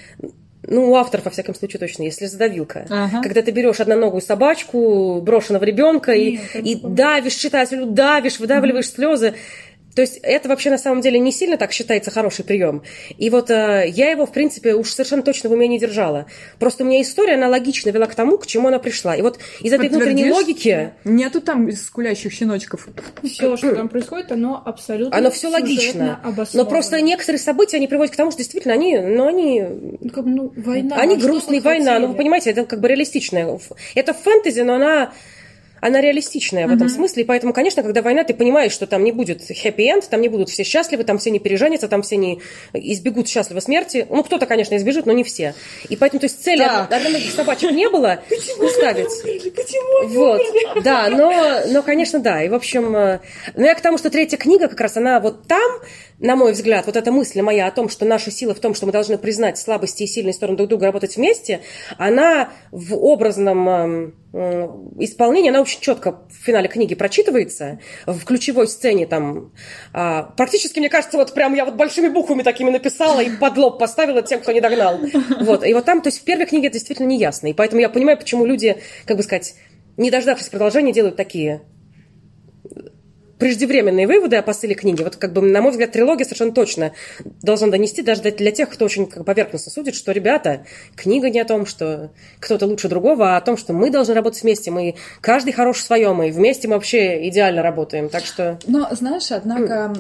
ну, у авторов, во всяком случае, точно, если задавилка. Ага. Когда ты берешь одноногую собачку, брошенного ребенка, и, и давишь читателю, давишь, выдавливаешь угу. слезы. То есть это вообще на самом деле не сильно так считается хороший прием. И вот э, я его, в принципе, уж совершенно точно в уме не держала. Просто у меня история, она логично вела к тому, к чему она пришла. И вот из этой внутренней логики... Нету там скулящих щеночков. Все, что там происходит, оно абсолютно Оно все логично. Но просто некоторые события, они приводят к тому, что действительно они... Ну, они... Ну, как, ну, война. Они грустные, война. Ну, вы понимаете, это как бы реалистичная. Это фэнтези, но она она реалистичная в этом смысле, и поэтому, конечно, когда война, ты понимаешь, что там не будет хэппи-энд, там не будут все счастливы, там все не переженятся, там все не избегут счастливой смерти. Ну, кто-то, конечно, избежит, но не все. И поэтому, то есть, цели одномогих собачек не было ставить. Вот, да, но, но, конечно, да. И, в общем, э, ну, я к тому, что третья книга как раз, она вот там, на мой взгляд, вот эта мысль моя о том, что наша сила в том, что мы должны признать слабости и сильные стороны друг друга, работать вместе, она в образном эм, э, исполнении, она очень четко в финале книги прочитывается, в ключевой сцене там, э, практически, мне кажется, вот прям я вот большими буквами такими написала и под лоб поставила тем, кто не догнал. Вот, и вот там, то есть в первой книге это действительно не ясно, и поэтому я понимаю, почему люди, как бы сказать, не дождавшись продолжения, делают такие преждевременные выводы о посыле книги. Вот, как бы, на мой взгляд, трилогия совершенно точно должна донести даже для тех, кто очень как, поверхностно судит, что, ребята, книга не о том, что кто-то лучше другого, а о том, что мы должны работать вместе. Мы каждый хорош в своем, и вместе мы вообще идеально работаем. Так что... Но, знаешь, однако,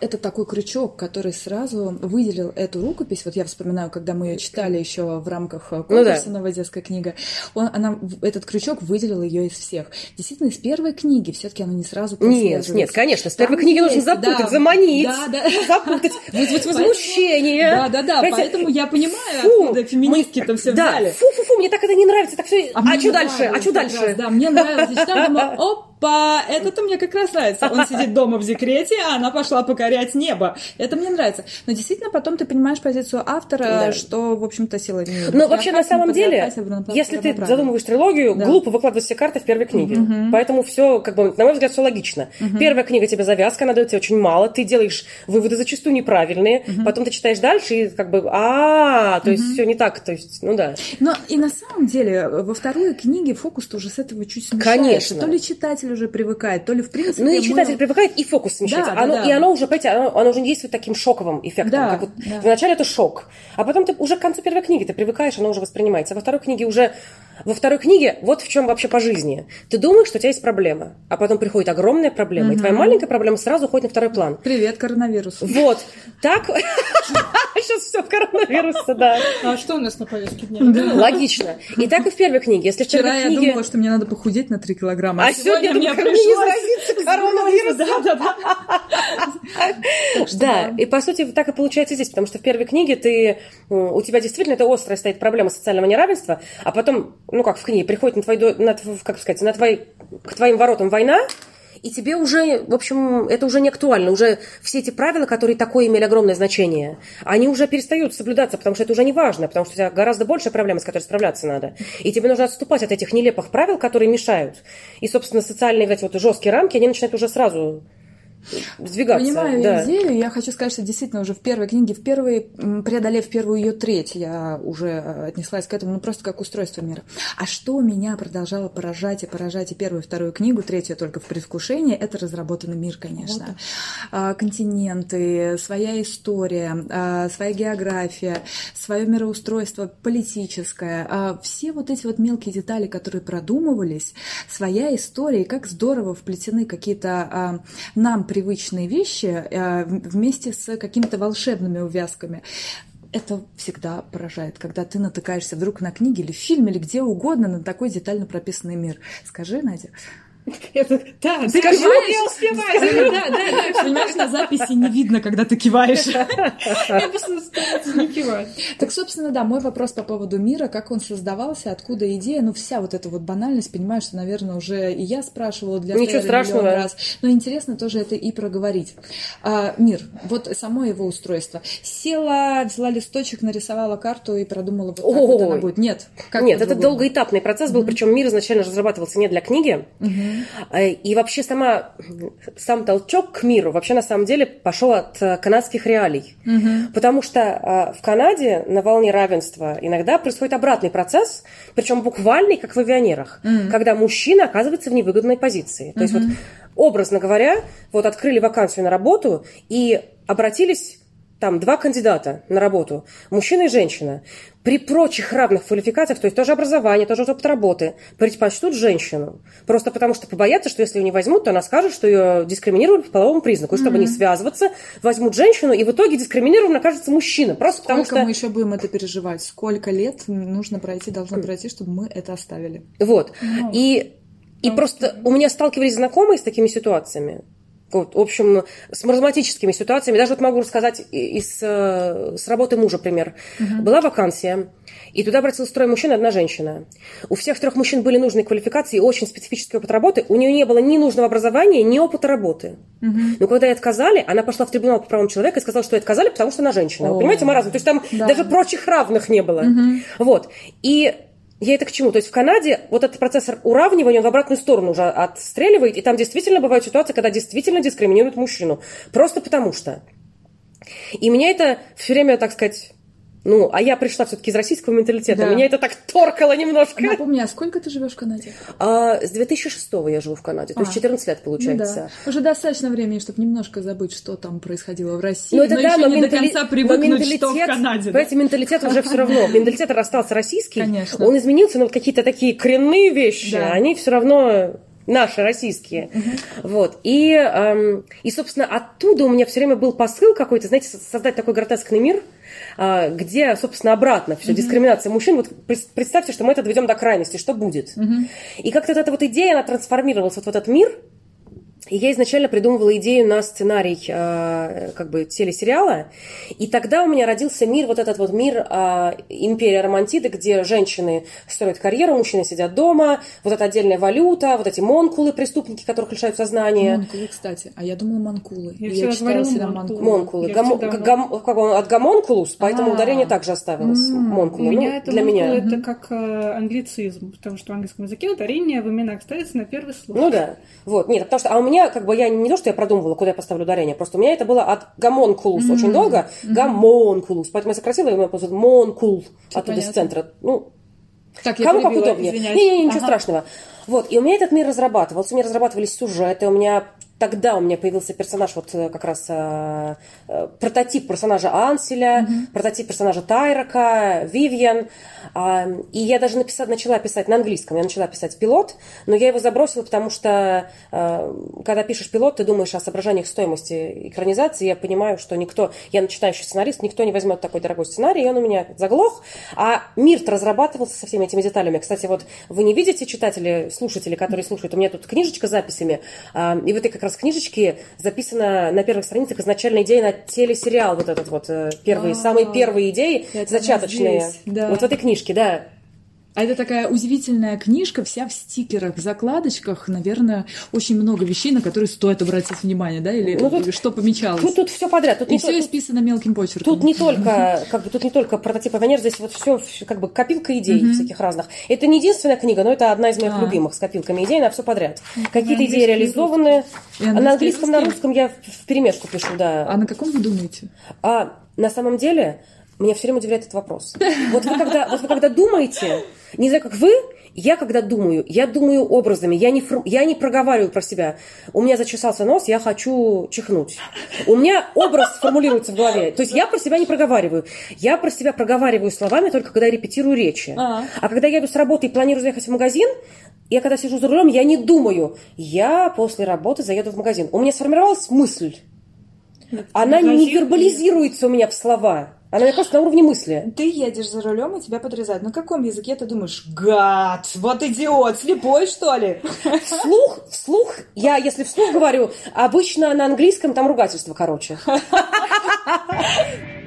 э, это такой крючок, который сразу выделил эту рукопись. Вот я вспоминаю, когда мы ее читали еще в рамках конкурса ну, да. «Новая детская книга», он, она, этот крючок выделил ее из всех. Действительно, из первой книги все-таки она не сразу Нет, нет, нет, конечно, с первой книги нужно запутать, да, заманить, да, да. запутать, вызвать возмущение. Да, да, да, поэтому я понимаю, фу, откуда феминистки там все да, взяли. Фу-фу-фу, мне так это не нравится, так все... А, а что дальше? А что дальше? да, мне нравится. Я читала, оп, по это-то мне как раз нравится. Он сидит дома в декрете, а она пошла покорять небо. Это мне нравится. Но действительно, потом ты понимаешь позицию автора, да. что, в общем-то, сила не Но вообще, на самом деле, если ты задумываешь трилогию, да. глупо выкладывать все карты в первой книге. Угу. Поэтому все, как бы, на мой взгляд, все логично. Угу. Первая книга тебе завязка, она дает тебе очень мало, ты делаешь выводы зачастую неправильные, угу. потом ты читаешь дальше и как бы, а, то есть все не так, то есть, ну да. Но и на самом деле во второй книге фокус тоже с этого чуть смещается. Конечно. То ли читатель читатель уже привыкает, то ли в принципе... Ну и читатель мы... привыкает, и фокус смещается. Да, оно, да, да. И оно уже, понимаете, оно, оно уже не действует таким шоковым эффектом. Да, как вот да. Вначале это шок, а потом ты уже к концу первой книги ты привыкаешь, оно уже воспринимается. Во второй книге уже... Во второй книге вот в чем вообще по жизни. Ты думаешь, что у тебя есть проблема, а потом приходит огромная проблема, угу. и твоя маленькая проблема сразу уходит на второй план. Привет, коронавирус. Вот. Так... Сейчас все в коронавирусе, да. А что у нас на повестке дня? Логично. И так и в первой книге. Если Вчера я думала, что мне надо похудеть на 3 килограмма. А, сегодня мне пришлось коронавирус. Да, да, да. Да, и по сути так и получается здесь, потому что в первой книге ты, у тебя действительно это острая стоит проблема социального неравенства, а потом, ну как в книге, приходит на твой, на, как сказать, на твой, к твоим воротам война, и тебе уже, в общем, это уже не актуально. Уже все эти правила, которые такое имели огромное значение, они уже перестают соблюдаться, потому что это уже не важно, потому что у тебя гораздо больше проблем, с которыми справляться надо. И тебе нужно отступать от этих нелепых правил, которые мешают. И, собственно, социальные эти вот жесткие рамки, они начинают уже сразу сдвигаться. Понимаю да. идею. Я хочу сказать, что действительно уже в первой книге, в первой, преодолев первую ее треть, я уже э, отнеслась к этому, ну просто как устройство мира. А что меня продолжало поражать и поражать и первую, и вторую книгу, третью только в предвкушении, это разработанный мир, конечно. Вот. А, континенты, своя история, а, своя география, свое мироустройство политическое, а, все вот эти вот мелкие детали, которые продумывались, своя история, и как здорово вплетены какие-то нам привычные вещи э, вместе с какими-то волшебными увязками это всегда поражает, когда ты натыкаешься вдруг на книге или фильм или где угодно на такой детально прописанный мир. Скажи, Надя. Это, да, ты скажи, я успеваю. Да, да, да. Понимаешь, на записи не видно, когда ты киваешь. Я просто стараюсь не кивать. Так, собственно, да, мой вопрос по поводу мира, как он создавался, откуда идея, ну, вся вот эта вот банальность, понимаю, что, наверное, уже и я спрашивала для Ничего страшного. раз. Но интересно тоже это и проговорить. А, мир, вот само его устройство. Села, взяла листочек, нарисовала карту и продумала, вот так вот она будет. Нет. Как Нет, это долгоэтапный процесс был, причем мир изначально разрабатывался не для книги, Э, и вообще сама, сам толчок к миру вообще на самом деле пошел от э, канадских реалий. Угу. Потому что э, в Канаде на волне равенства иногда происходит обратный процесс, причем буквальный, как в авианерах, угу. когда мужчина оказывается в невыгодной позиции. То угу. есть вот образно говоря, вот открыли вакансию на работу и обратились там два кандидата на работу, мужчина и женщина, при прочих равных квалификациях, то есть тоже образование, тоже опыт работы, предпочтут женщину. Просто потому что побоятся, что если ее не возьмут, то она скажет, что ее дискриминируют по половому признаку. И чтобы mm-hmm. не связываться, возьмут женщину, и в итоге дискриминированным окажется мужчина. Просто Сколько потому что... мы еще будем это переживать? Сколько лет нужно пройти, должно пройти, чтобы мы это оставили? Вот. Ну, и и просто у меня сталкивались знакомые с такими ситуациями в общем, с маразматическими ситуациями. Даже вот могу рассказать из, с работы мужа пример. Угу. Была вакансия, и туда обратилась трое мужчин и одна женщина. У всех трех мужчин были нужные квалификации и очень специфический опыт работы. У нее не было ни нужного образования, ни опыта работы. Угу. Но когда ей отказали, она пошла в трибунал по правам человека и сказала, что ей отказали, потому что она женщина. О. Вы понимаете, маразм? То есть там да. даже прочих равных не было. Угу. Вот. И я это к чему? То есть в Канаде вот этот процессор уравнивания, он в обратную сторону уже отстреливает, и там действительно бывают ситуации, когда действительно дискриминируют мужчину. Просто потому что. И меня это все время, так сказать, ну, а я пришла все-таки из российского менталитета. Да. Меня это так торкало немножко. Напомни, а сколько ты живешь в Канаде? А, с 2006 я живу в Канаде, то а. есть 14 лет получается. Ну, да. Уже достаточно времени, чтобы немножко забыть, что там происходило в России. Ну, это но да, еще но не ментали... до конца привыкнуть, что в Канаде. Понимаете, менталитет уже все равно. Менталитет остался российский. Конечно. Он изменился, но какие-то такие коренные вещи, да. они все равно наши российские. Uh-huh. Вот. И, эм, и, собственно, оттуда у меня все время был посыл какой-то, знаете, создать такой гротескный мир, э, где, собственно, обратно все, uh-huh. дискриминация мужчин. Вот представьте, что мы это доведем до крайности, что будет. Uh-huh. И как-то эта вот идея, она трансформировалась вот в этот мир, и я изначально придумывала идею на сценарий э, как бы телесериала, и тогда у меня родился мир, вот этот вот мир э, империя Романтиды, где женщины строят карьеру, мужчины сидят дома, вот эта отдельная валюта, вот эти монкулы, преступники, которых лишают сознания. Монкулы, кстати, а я думала манкулы. Я, я читала всегда манкулы. Монкулы. Гам, всегда... гам, как он, от гомонкулус, поэтому А-а-а. ударение также оставилось. Mm-hmm. Монкулы. У меня ну, это для меня это как э, англицизм, потому что в английском языке ударение в именах ставится на первый слог. Ну да. Вот, нет, потому что, а у меня, как бы, я не то, что я продумывала, куда я поставлю ударение, просто у меня это было от гомонкулус mm-hmm. очень долго, mm-hmm. гомонкулус, поэтому я сократила, и у меня просто монкул оттуда понятно. из центра. Ну, Так, я Кому как удобнее. извиняюсь. Не-не, ничего Ага. страшного. Вот, и у меня этот мир разрабатывался, у меня разрабатывались сюжеты, у меня тогда у меня появился персонаж, вот э, как раз э, э, прототип персонажа Анселя, прототип персонажа Тайрока, Вивьен. А, и я даже написать, начала писать на английском, я начала писать пилот, но я его забросила, потому что э, когда пишешь пилот, ты думаешь о соображениях стоимости экранизации, я понимаю, что никто, я начинающий сценарист, никто не возьмет такой дорогой сценарий, и он у меня заглох, а мир-то разрабатывался со всеми этими деталями. Кстати, вот вы не видите, читатели, слушатели, которые слушают, у меня тут книжечка с записями, а, и в этой как раз книжечке записана на первых страницах изначальная идея на телесериал, вот этот вот, э, первые, А, самые первые идеи, зачаточные. Вот в этой книжке, да. А это такая удивительная книжка, вся в стикерах, закладочках. Наверное, очень много вещей, на которые стоит обратить внимание, да? Или Ну, тут- что помечалось. Тут, тут все подряд. Тут И не все то- исписано мелким почерком. Тут не только, как бы, тут не только прототип Авенер, здесь вот все, как бы копилка идей всяких разных. Это не единственная книга, но это одна из моих А. любимых с копилками идей на все подряд. Какие-то идеи реализованы. А на английском, на русском я в перемешку пишу, да. А на каком вы думаете? А на самом деле меня все время удивляет этот вопрос. Вот вы когда, вот вы когда думаете, не знаю, как вы, я когда думаю, я думаю образами, я не, фр- я не проговариваю про себя. У меня зачесался нос, я хочу чихнуть. У меня образ формулируется в голове. То есть я про себя не проговариваю. Я про себя проговариваю словами только когда я репетирую речи. А. А когда я еду с работы и планирую заехать в магазин, я когда сижу за рулем, я не думаю, я после работы заеду в магазин. У меня сформировалась мысль. Она не вербализируется у меня в слова. Она меня просто на уровне мысли. Ты едешь за рулем, и тебя подрезают. На каком языке ты думаешь? Гад! Вот идиот! Слепой, что ли? Вслух, вслух, я, если вслух говорю, обычно на английском там ругательство короче.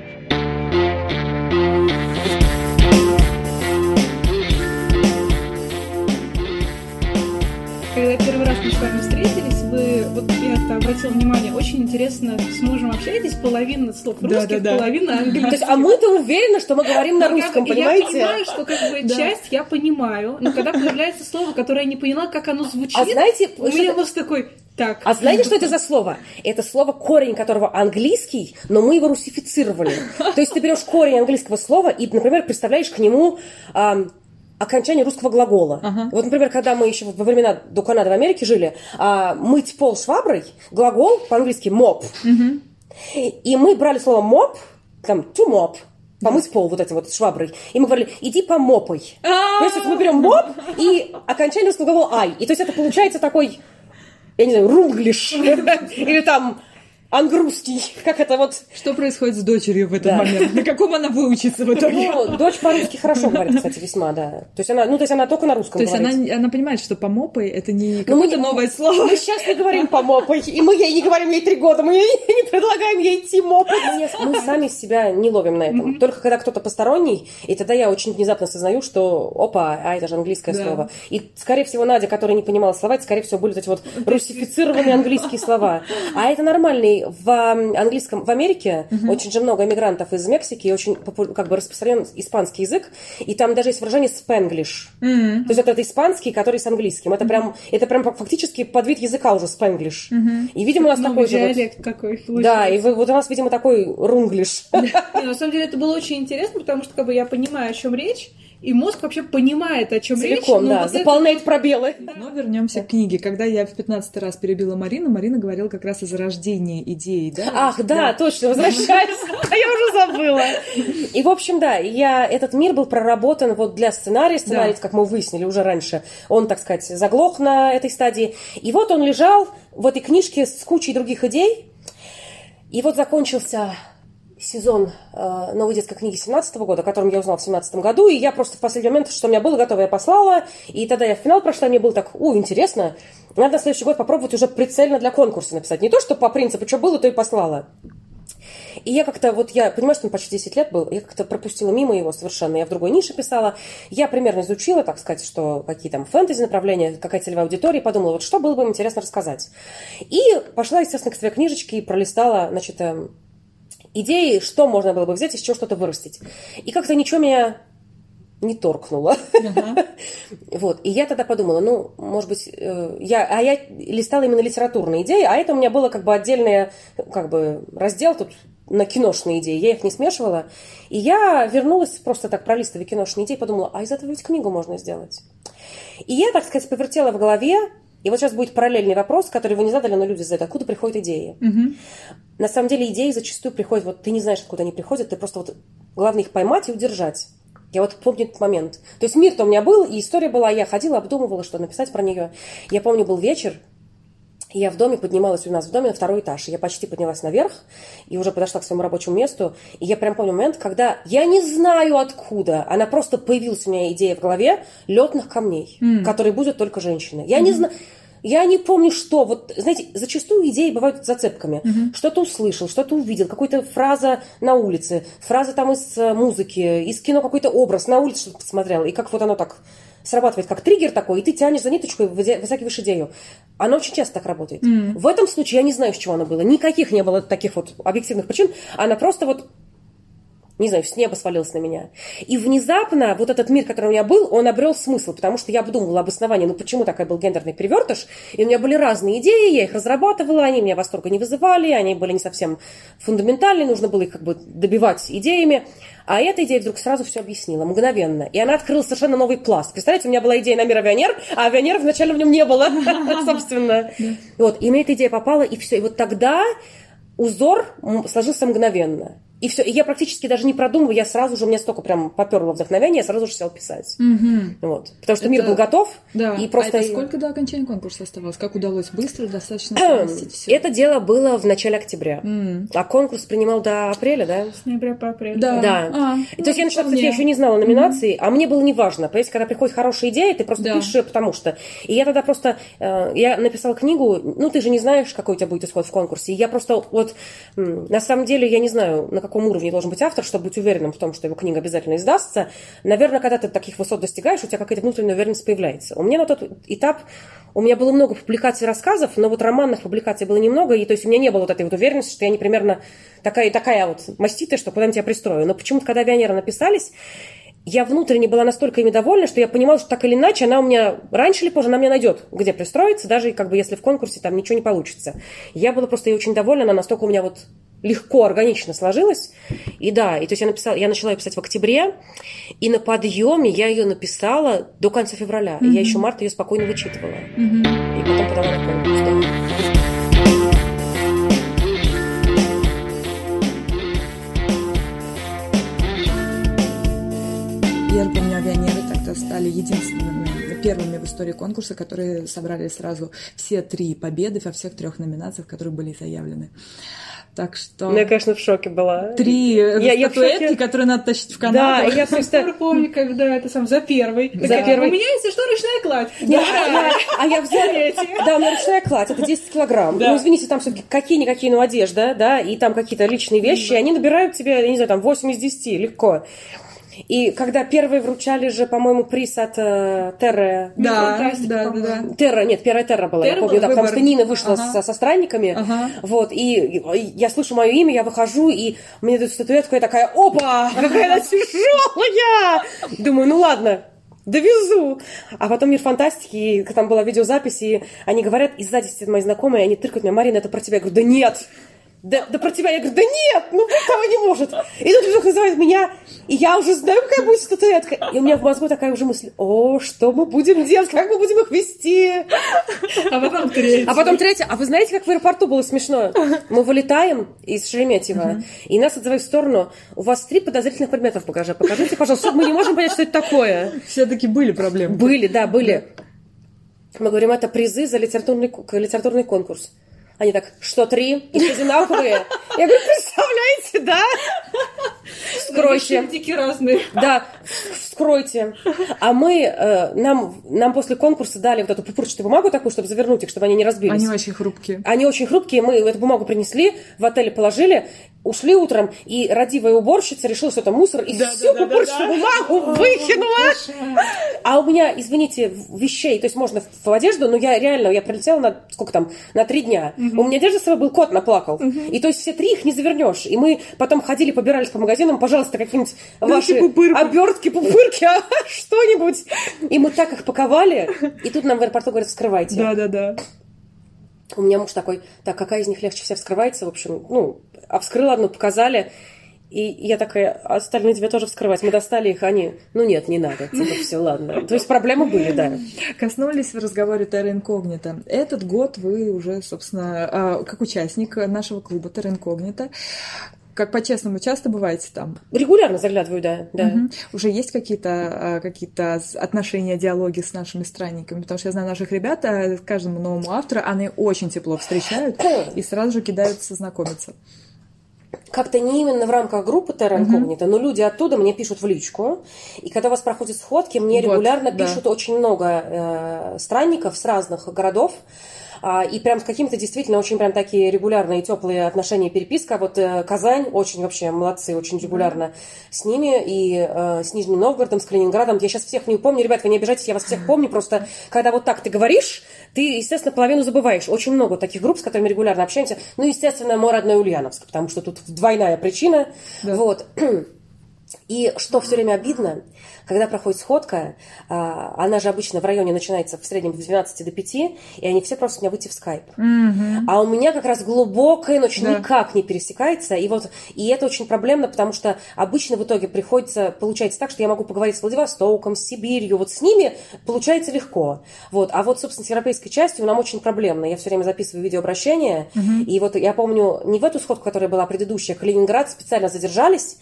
Когда первый раз мы с вами встретились, вы, вот я это обратила внимание, очень интересно с мужем общаетесь, половина слов Да, русских, да, да. половина То английских. есть, а мы-то уверены, что мы говорим на русском, Я понимаете? понимаю, что как бы Да. часть я понимаю, но когда появляется слово, которое я не поняла, как оно звучит, А знаете, у меня просто такой, так. А знаете, что это за слово? Это слово, корень которого английский, но мы его русифицировали. То есть ты берешь корень английского слова и, например, представляешь к нему окончание русского глагола. Ага. Вот, например, когда мы еще во времена до Канады в Америке жили, а, мыть пол шваброй, глагол по-английски mop. И мы брали слово mop, там, to mop, помыть пол вот этим вот шваброй. И мы говорили, иди помопай. То есть мы берем моп и окончание русского глагола ай. И то есть это получается такой, я не знаю, рунглиш. Или там ангрузский. Как это вот... Что происходит с дочерью в этот Да. момент? На каком она выучится в итоге? Ну, дочь по-русски хорошо говорит, кстати, весьма, да. То есть она, ну, то есть она только на русском То есть она, говорит. она понимает, что помопой это не Ну, мы какое-то не- новое слово. Мы сейчас не говорим помопай, и мы ей не говорим ей три года, мы ей не предлагаем ей идти мопать. Мы сами себя не ловим на этом. Только когда кто-то посторонний, и тогда я очень внезапно осознаю, что опа, а это же английское Да. слово. И, скорее всего, Надя, которая не понимала слова, это, скорее всего, были вот эти вот русифицированные английские слова. А это нормальный. В английском, в Америке очень же много иммигрантов из Мексики, и очень как бы распространен испанский язык, и там даже есть выражение спенглиш. То есть это, это испанский, который с английским. Это прям, это прям фактически подвид языка уже спенглиш. И, видимо, у нас Новый такой же вот- какой Да, и вы- вот у нас, видимо, такой рунглиш. На самом деле это было очень интересно, потому что как бы я понимаю, о чем речь, и мозг вообще понимает, о чем речь. Целиком, но да, вот это- заполняет пробелы. Но вернемся к книге. Когда я в 15 раз перебила Марину, Марина говорила как раз о зарождении идеи, да? Ах, да, точно, возвращаюсь. А я уже забыла. И, в общем, да, я, этот мир был проработан вот для сценария. Сценарий, как мы выяснили уже раньше, он, так сказать, заглох на этой стадии. И вот он лежал в этой книжке с кучей других идей. И вот закончился сезон э, новой детской книги 17 года, о котором я узнала в 17 году, и я просто в последний момент, что у меня было готово, я послала, и тогда я в финал прошла, мне было так, у, интересно, надо на следующий год попробовать уже прицельно для конкурса написать. Не то, что по принципу, что было, то и послала. И я как-то, вот я понимаю, что он почти 10 лет был, я как-то пропустила мимо его совершенно, я в другой нише писала. Я примерно изучила, так сказать, что какие там фэнтези направления, какая целевая аудитория, подумала, вот что было бы им интересно рассказать. И пошла, естественно, к своей книжечке и пролистала, значит, эм, идеи, что можно было бы взять, из чего что-то вырастить. И как-то ничего меня не торкнуло. Вот. И я тогда подумала, ну, может быть, э, я, а я листала именно литературные идеи, а это у меня было как бы отдельный как бы раздел тут на киношные идеи. Я их не смешивала. И я вернулась просто так, пролистывая киношные идеи, подумала, а из этого ведь книгу можно сделать. И я, так сказать, повертела в голове, и вот сейчас будет параллельный вопрос, который вы не задали, но люди задают. Откуда приходят идеи? Мгм. На самом деле идеи зачастую приходят, вот ты не знаешь, откуда они приходят, ты просто вот, главное их поймать и удержать. Я вот помню этот момент. То есть мир-то у меня был, и история была, я ходила, обдумывала, что написать про нее. Я помню, был вечер, я в доме поднималась у нас в доме на второй этаж. Я почти поднялась наверх и уже подошла к своему рабочему месту. И я прям помню момент, когда я не знаю откуда, она просто появилась у меня идея в голове летных камней, которые будут только женщины. Я не знаю. Я не помню, что. Вот, знаете, зачастую идеи бывают зацепками. Что-то услышал, что-то увидел, какая-то фраза на улице, фраза там из э, музыки, из кино какой-то образ, на улице что-то посмотрел. И как вот оно так срабатывает, как триггер такой, и ты тянешь за ниточку и вытягиваешь идею. Оно очень часто так работает. В этом случае я не знаю, с чего оно было. Никаких не было таких вот объективных причин. Она просто вот не знаю, с неба свалилась на меня. И внезапно вот этот мир, который у меня был, он обрел смысл, потому что я обдумывала обоснование, ну почему такой был гендерный перевертыш, и у меня были разные идеи, я их разрабатывала, они меня восторга не вызывали, они были не совсем фундаментальные, нужно было их как бы добивать идеями. А эта идея вдруг сразу все объяснила, мгновенно. И она открыла совершенно новый пласт. Представляете, у меня была идея на мир авианер, а авианер вначале в нем не было, собственно. Вот, и мне эта идея попала, и все. И вот тогда узор сложился мгновенно. И все. И я практически даже не продумываю, я сразу же, у меня столько прям поперло вдохновение, я сразу же сел писать. Мгм. Вот. Потому что мир Это- был готов, Да. и просто... А это сколько до окончания конкурса оставалось? Как удалось быстро, достаточно совместить всё? Это дело было в начале октября. М. А конкурс принимал до апреля, да? С ноября по апрель. Да. Да. А, И то есть я начала, кстати, я еще не знала номинации, а мне было неважно. Понимаете, когда приходит хорошая идея, ты просто Да. пишешь её потому что. И я тогда просто, э, я написала книгу, ну ты же не знаешь, какой у тебя будет исход в конкурсе. И я просто вот, на самом деле, я не знаю, на каком уровне должен быть автор, чтобы быть уверенным в том, что его книга обязательно издастся. Наверное, когда ты таких высот достигаешь, у тебя какая-то внутренняя уверенность появляется. У меня на тот этап у меня было много публикаций рассказов, но вот романных публикаций было немного, и то есть у меня не было вот этой вот уверенности, что я не примерно такая, такая вот маститая, что куда-нибудь я пристрою. Но почему-то, когда авианеры написались, я внутренне была настолько ими довольна, что я понимала, что так или иначе она у меня раньше или позже она меня найдет, где пристроиться, даже как бы если в конкурсе там ничего не получится. Я была просто ей очень довольна, она настолько у меня вот легко, органично сложилась. И да, и то есть я написала, я начала ее писать в октябре, и на подъеме я ее написала до конца февраля. И я еще март ее спокойно вычитывала. И потом подала на конкурс. да. Помню, авианеры тогда стали единственными, первыми в истории конкурса, которые собрали сразу все три победы во всех трех номинациях, которые были заявлены. Так что Ну, я, конечно, в шоке была. три Я- я статуэтки, шоке. которые надо тащить в Да, Канаду. и я Я просто... помню, когда это сам за первый. За первый. У меня, если что, ручная кладь. Да, да. А я взяла... Да, у меня ручная кладь, это 10 килограмм. Да. Ну, извините, там все-таки какие-никакие, ну, одежда, да, и там какие-то личные вещи, и они набирают тебе, я не знаю, там 8 из 10, легко. И когда первые вручали же, по-моему, приз от э, Терры... Да, Фантастика, да, да, да. Терра, нет, первая Терра была, я Терра помню, была? да, потому Выбор. что Нина вышла Ага. со, со странниками, Ага. вот, и, и я слышу мое имя, я выхожу, и мне дают статуэтку, я такая, опа, какая она тяжелая! Думаю, ну ладно, довезу. А потом мир фантастики, и там была видеозапись, и они говорят, и сзади сидят мои знакомые, и они тыркают меня, Марина, это про тебя. Я говорю, да нет, да, да про тебя. Я говорю, да нет, ну этого не может. И тут вдруг называют меня, и я уже знаю, какая будет статуэтка. И у меня в мозгу такая уже мысль, о, что мы будем делать, как мы будем их вести. А потом третий. А потом третье. А вы знаете, как в аэропорту было смешно? Мы вылетаем из Шереметьево, и нас отзывают в сторону. У вас три подозрительных предмета в багаже. Покажите, пожалуйста. Мы не можем понять, что это такое. Все-таки были проблемы. Были, да, были. Мы говорим, это призы за литературный, литературный конкурс. Они так, что три? И все одинаковые. Я говорю, представляете, да? Вскройте. Дикие разные. Да, вскройте. А мы, э, нам, нам после конкурса дали вот эту пупырчатую бумагу такую, чтобы завернуть их, чтобы они не разбились. Они очень хрупкие. Они очень хрупкие, мы эту бумагу принесли, в отеле положили, ушли утром, и родивая уборщица решила, что это мусор, и Да, всю да, да, да, пупырчатую да. бумагу выкинула. А у меня, извините, вещей, то есть можно в, одежду, но я реально, я прилетела на, сколько там, на три дня. У меня одежда с собой был кот наплакал. И то есть все три их не завернешь. И мы потом ходили, побирались по магазинам, пожалуйста, какие-нибудь ваши обертки, пупырки, а, что-нибудь. И мы так их паковали, и тут нам в аэропорту говорят, вскрывайте. Да-да-да. У меня муж такой, так, какая из них легче всех вскрывается, в общем, ну, а вскрыла одну, показали. И я такая, «А остальные тебе тоже вскрывать. Мы достали их, они, ну нет, не надо, типа, все, ладно. То есть проблемы были, да. Коснулись в разговоре Терра Инкогнита. Этот год вы уже, собственно, а, как участник нашего клуба Терра Инкогнита, как по-честному, часто бываете там? Регулярно заглядываю, да. да. Угу. Уже есть какие-то какие отношения, диалоги с нашими странниками? Потому что я знаю наших ребят, а каждому новому автору они очень тепло встречают и сразу же кидаются знакомиться как-то не именно в рамках группы Terra Incognita, uh-huh. но люди оттуда мне пишут в личку. И когда у вас проходят сходки, мне вот, регулярно да. пишут очень много э, странников с разных городов. А, и прям с какими-то действительно очень прям такие регулярные теплые отношения, переписка. Вот э, Казань очень вообще молодцы, очень регулярно с ними, и э, с Нижним Новгородом, с Калининградом. Я сейчас всех не помню, ребят, вы не обижайтесь, я вас всех помню, просто когда вот так ты говоришь, ты, естественно, половину забываешь. Очень много таких групп, с которыми регулярно общаемся. Ну, естественно, мой родной Ульяновск, потому что тут двойная причина. Да. Вот. И что все время обидно, когда проходит сходка, а, она же обычно в районе начинается в среднем с 12 до 5, и они все просят меня выйти в скайп. Mm-hmm. А у меня как раз глубокая ночь да. никак не пересекается, и вот и это очень проблемно, потому что обычно в итоге приходится, получается так, что я могу поговорить с Владивостоком, с Сибирью, вот с ними получается легко. Вот. А вот, собственно, с европейской частью нам очень проблемно. Я все время записываю видеообращения, mm-hmm. и вот я помню, не в эту сходку, которая была предыдущая, Калининград специально задержались,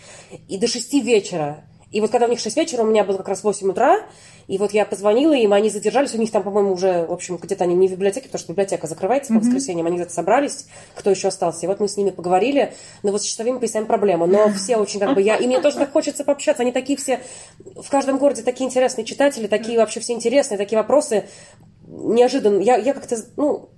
и до 6 вечера и вот когда у них 6 вечера, у меня было как раз 8 утра, и вот я позвонила им, они задержались, у них там, по-моему, уже, в общем, где-то они не в библиотеке, потому что библиотека закрывается mm-hmm. по воскресеньям, они где-то собрались, кто еще остался. И вот мы с ними поговорили, но вот с часовыми поясами проблема. Но все очень как бы я... И мне тоже так хочется пообщаться. Они такие все... В каждом городе такие интересные читатели, такие вообще все интересные, такие вопросы неожиданно. Я, я как-то, ну,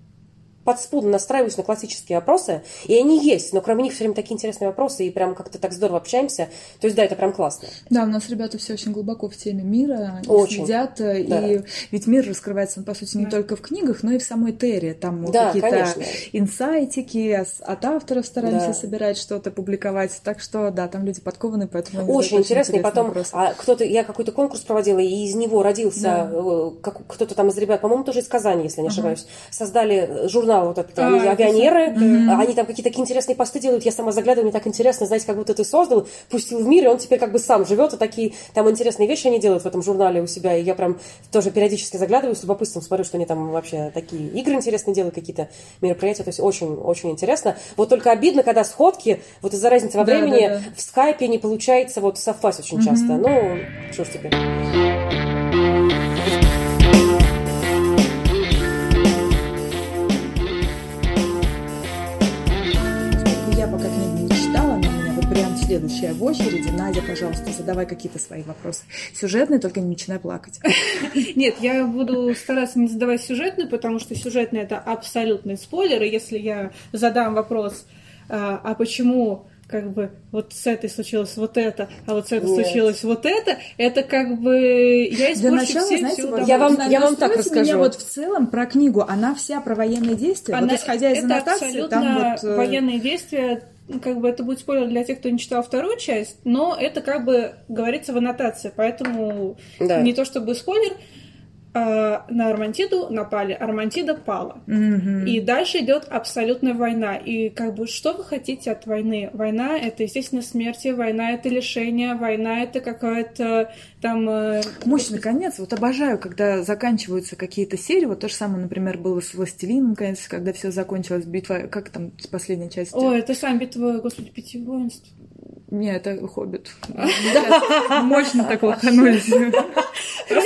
подспудно настраиваюсь на классические вопросы, и они есть, но кроме них все время такие интересные вопросы, и прям как-то так здорово общаемся. То есть, да, это прям классно. Да, у нас ребята все очень глубоко в теме мира, они очень. следят, да. и ведь мир раскрывается, по сути, не да. только в книгах, но и в самой Терре. Там да, какие-то конечно. инсайтики от авторов стараемся да. собирать что-то, публиковать. Так что, да, там люди подкованы, поэтому... Очень интересно, и потом а, кто-то, я какой-то конкурс проводила, и из него родился да. Э, как, кто-то там из ребят, по-моему, тоже из Казани, если не ошибаюсь, ага. создали журнал журнал вот этот, а, авионеры, mm-hmm. они там какие-то такие интересные посты делают, я сама заглядываю, мне так интересно, знаете, как будто ты создал, пустил в мир, и он теперь как бы сам живет, и такие там интересные вещи они делают в этом журнале у себя, и я прям тоже периодически заглядываю с любопытством, смотрю, что они там вообще такие игры интересные делают, какие-то мероприятия, то есть очень-очень интересно. Вот только обидно, когда сходки, вот из-за разницы во времени, да, да, в скайпе не получается вот совпасть очень mm-hmm. часто. Ну, что ж теперь. Следующая в очереди. Надя, пожалуйста, задавай какие-то свои вопросы. Сюжетные, только не начинай плакать. Нет, я буду стараться не задавать сюжетные, потому что сюжетные это абсолютный спойлер. И если я задам вопрос, а, а почему как бы вот с этой случилось вот это, а вот с этой Нет. случилось вот это, это как бы я испорчу начала, все, знаете, все я вам, я вам так расскажу. Меня вот в целом про книгу, она вся про военные действия. Она, вот исходя из аннотации, там вот... Э, военные действия как бы это будет спойлер для тех, кто не читал вторую часть, но это как бы говорится в аннотации, поэтому да. не то чтобы спойлер, на Армантиду напали, Армантида пала. Mm-hmm. И дальше идет абсолютная война. И как бы что вы хотите от войны? Война это, естественно, смерти, война это лишение, война это какая-то там... Э, Мощный конец. Вот обожаю, когда заканчиваются какие-то серии. Вот то же самое, например, было с Властелином, конечно, когда все закончилось, битва, как там с последней части? О, это сам битва, господи, пяти воинств. Не, это Хоббит. Мощно так лоханулись.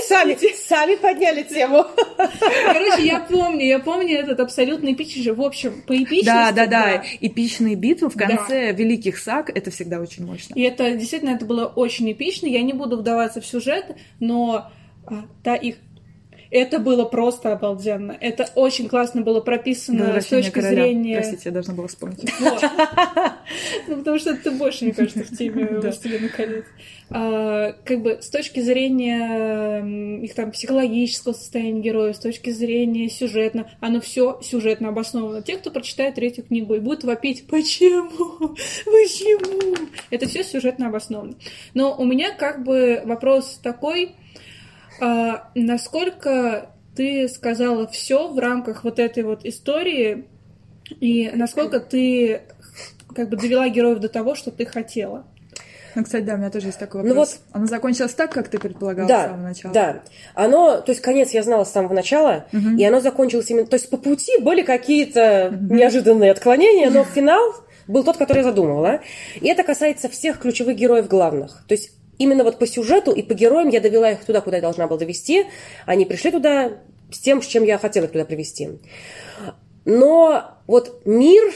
Сами, сами подняли тему. Короче, я помню, я помню этот абсолютно эпичный, в общем, по эпичности. Да, да, да. Эпичные битвы в конце великих саг, это всегда очень мощно. И это действительно, это было очень эпично. Я не буду вдаваться в сюжет, но а, да, их это было просто обалденно. Это очень классно было прописано с точки короля. зрения... Простите, я должна была вспомнить. Ну, потому что ты больше, мне кажется, в теме «Властелина колец». А, как бы с точки зрения их там психологического состояния героев, с точки зрения сюжетно, оно все сюжетно обосновано. Те, кто прочитает третью книгу и будет вопить «Почему? Почему?» Это все сюжетно обосновано. Но у меня как бы вопрос такой а, насколько ты сказала все в рамках вот этой вот истории, и насколько ты как бы довела героев до того, что ты хотела. Ну, кстати, да, у меня тоже есть такой Ну вопрос. вот- Оно закончилось так, как ты предполагала Да, с самого начала? да. Оно, то есть конец я знала с самого начала, и оно закончилось именно... То есть по пути были какие-то неожиданные отклонения, но финал был тот, который я задумывала. И это касается всех ключевых героев главных. То есть именно вот по сюжету и по героям я довела их туда, куда я должна была довести. Они пришли туда с тем, с чем я хотела их туда привести. Но вот мир,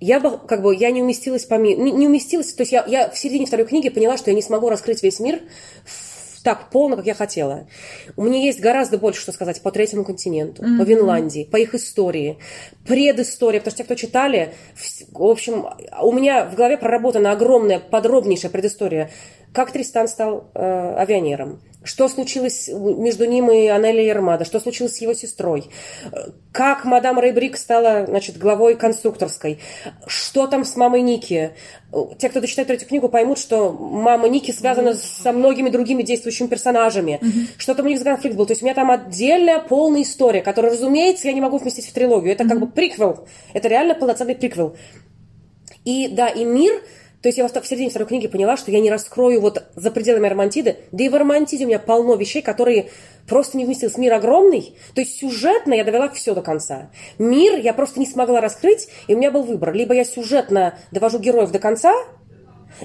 я бы, как бы, я не уместилась по миру, не, не уместилась, то есть я, я в середине второй книги поняла, что я не смогу раскрыть весь мир в- так полно, как я хотела. У меня есть гораздо больше, что сказать по третьему континенту, по Винландии, по их истории, предыстория, потому что те, кто читали, вс- в общем, у меня в голове проработана огромная, подробнейшая предыстория, как Тристан стал э, авианером, что случилось между ним и Анелли Ермада, что случилось с его сестрой, как мадам Рейбрик стала, значит, главой конструкторской, что там с мамой Ники. Те, кто дочитает третью книгу, поймут, что мама Ники связана со многими другими действующими персонажами, что там у них за конфликт был. То есть у меня там отдельная полная история, которую, разумеется, я не могу вместить в трилогию. Это как бы приквел. Это реально полноценный приквел. И да, и мир, то есть я в середине второй книги поняла, что я не раскрою вот за пределами Романтиды, да и в Романтиде у меня полно вещей, которые просто не вместились. Мир огромный, то есть сюжетно я довела все до конца. Мир я просто не смогла раскрыть, и у меня был выбор. Либо я сюжетно довожу героев до конца,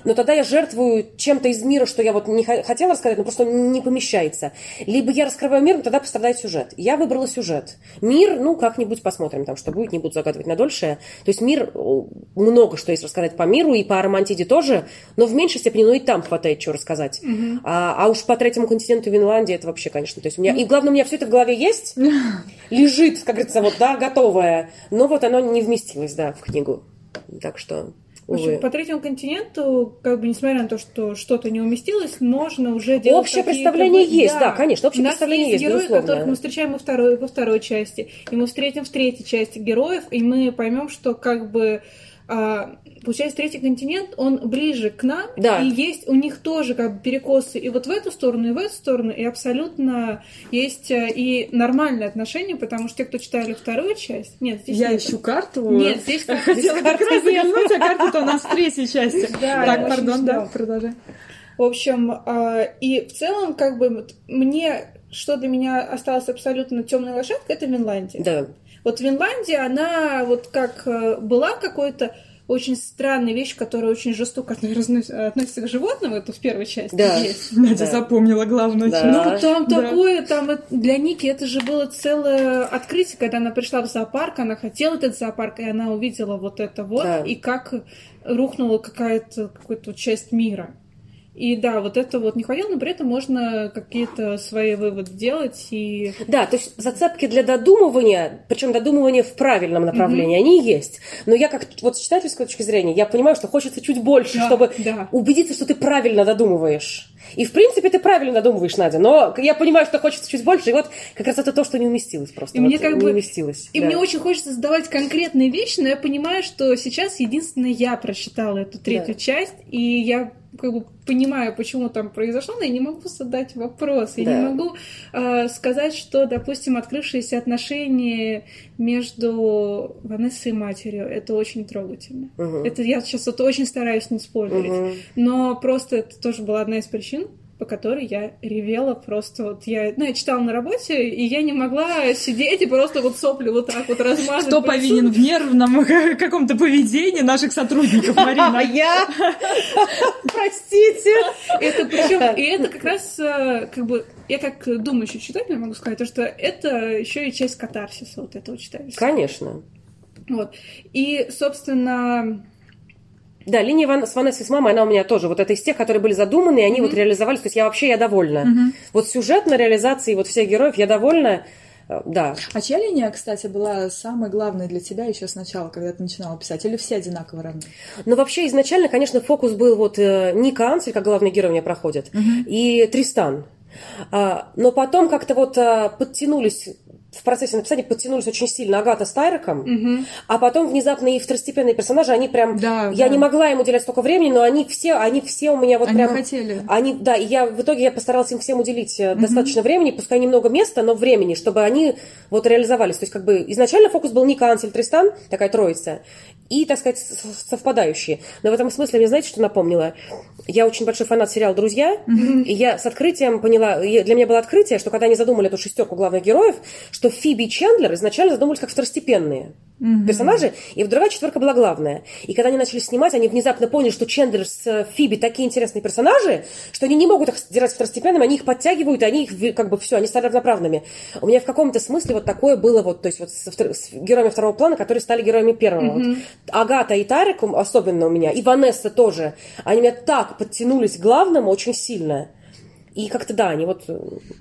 но тогда я жертвую чем-то из мира, что я вот не хо- хотела рассказать, но просто не помещается. Либо я раскрываю мир, но тогда пострадает сюжет. Я выбрала сюжет. Мир, ну, как-нибудь посмотрим там, что будет, не буду загадывать на дольше. То есть мир, много что есть рассказать по миру, и по Романтиде тоже, но в меньшей степени, ну, и там хватает что рассказать. А, а уж по третьему континенту Винландии это вообще, конечно, то есть у меня... И главное, у меня все это в голове есть, лежит, как говорится, вот, да, готовое, но вот оно не вместилось, да, в книгу. Так что, В общем, увы. по третьему континенту, как бы несмотря на то, что что-то не уместилось, можно уже делать Общее представление вы- есть, да, конечно, общее У нас представление есть, герои, безусловно. которых мы встречаем во второй, во второй части, и мы встретим в третьей части героев, и мы поймем, что как бы получается третий континент, он ближе к нам, Да. и есть у них тоже как бы перекосы и вот в эту сторону, и в эту сторону, и абсолютно есть э, и нормальные отношения, потому что те, кто читали вторую часть, нет, здесь Я нет. ищу карту. Нет, здесь как Хотела как раз заглянуть, а карта-то у нас в третьей части. Да, Так, пардон, да, продолжай. В общем, а, и в целом, как бы, мне, что для меня осталось абсолютно темной лошадкой, это Винландия. Да. Вот Винландия, она вот как э, была какой-то очень странной вещь, которая очень жестоко относится, к животным, это в первой части Да. есть. Надя Да. запомнила главную Да. Ну, там Да. такое, там для Ники это же было целое открытие, когда она пришла в зоопарк, она хотела этот зоопарк, и она увидела вот это вот, Да. и как рухнула какая-то какая-то часть мира. И да, вот это вот не хватило, но при этом можно какие-то свои выводы делать и... Да, то есть зацепки для додумывания, причем додумывания в правильном направлении, они есть. Но я как вот с читательской точки зрения, я понимаю, что хочется чуть больше, Да, чтобы да. убедиться, что ты правильно додумываешь. И в принципе ты правильно додумываешь, Надя, но я понимаю, что хочется чуть больше, и вот как раз это то, что не уместилось просто. И Вот мне как не бы- уместилось. И да. мне очень хочется задавать конкретные вещи, но я понимаю, что сейчас единственное я прочитала эту третью Да. часть, и я как бы понимаю, почему там произошло, но я не могу задать вопрос. Я Да. не могу э, сказать, что, допустим, открывшиеся отношения между Ванессой и матерью, это очень трогательно. Мгм. Это я сейчас вот очень стараюсь не спойлерить. Мгм. Но просто это тоже была одна из причин, по которой я ревела просто вот я, ну, я читала на работе, и я не могла сидеть и просто вот сопли вот так вот размазать. Кто повинен в нервном каком-то поведении наших сотрудников, А Марина? я? Простите. Это причем, и это как раз э, как бы я как думающий читатель могу сказать, то, что это еще и часть катарсиса вот этого читательства. Конечно. Вот. И, собственно, Да, линия Ван- с Ванессой с мамой, она у меня тоже вот это из тех, которые были задуманы, и они вот реализовались. То есть я вообще я довольна. Вот сюжетной реализации вот всех героев я довольна. Э, Да. А чья линия, кстати, была самой главной для тебя еще сначала, когда ты начинала писать? Или все одинаково равны? Но вообще изначально, конечно, фокус был вот э, Ника Ансель, как главный герой у меня проходит, и Тристан. А, но потом как-то вот а, подтянулись в процессе написания подтянулись очень сильно Агата с Тайреком, а потом внезапно и второстепенные персонажи, они прям... Да, я да. не могла им уделять столько времени, но они все, они все у меня вот Они прям... хотели. Они, да, и я в итоге я постаралась им всем уделить э, достаточно времени, пускай немного места, но времени, чтобы они вот реализовались. То есть как бы изначально фокус был Ника, Ансель, Тристан, такая троица, и, так сказать, совпадающие. Но в этом смысле мне знаете, что напомнило? Я очень большой фанат сериала «Друзья», и я с открытием поняла, для меня было открытие, что когда они задумали эту шестерку главных героев, что Фиби и Чендлер изначально задумывались как второстепенные персонажи, и другая четверка была главная. И когда они начали снимать, они внезапно поняли, что Чендлер с э, Фиби такие интересные персонажи, что они не могут их держать второстепенными, они их подтягивают, и они их как бы все, они стали равноправными. У меня в каком-то смысле вот такое было вот, то есть вот втор- с героями второго плана, которые стали героями первого. Вот Агата и Тарик особенно у меня, и Ванесса тоже, они меня так подтянулись к главному очень сильно. И как-то да, они вот... э,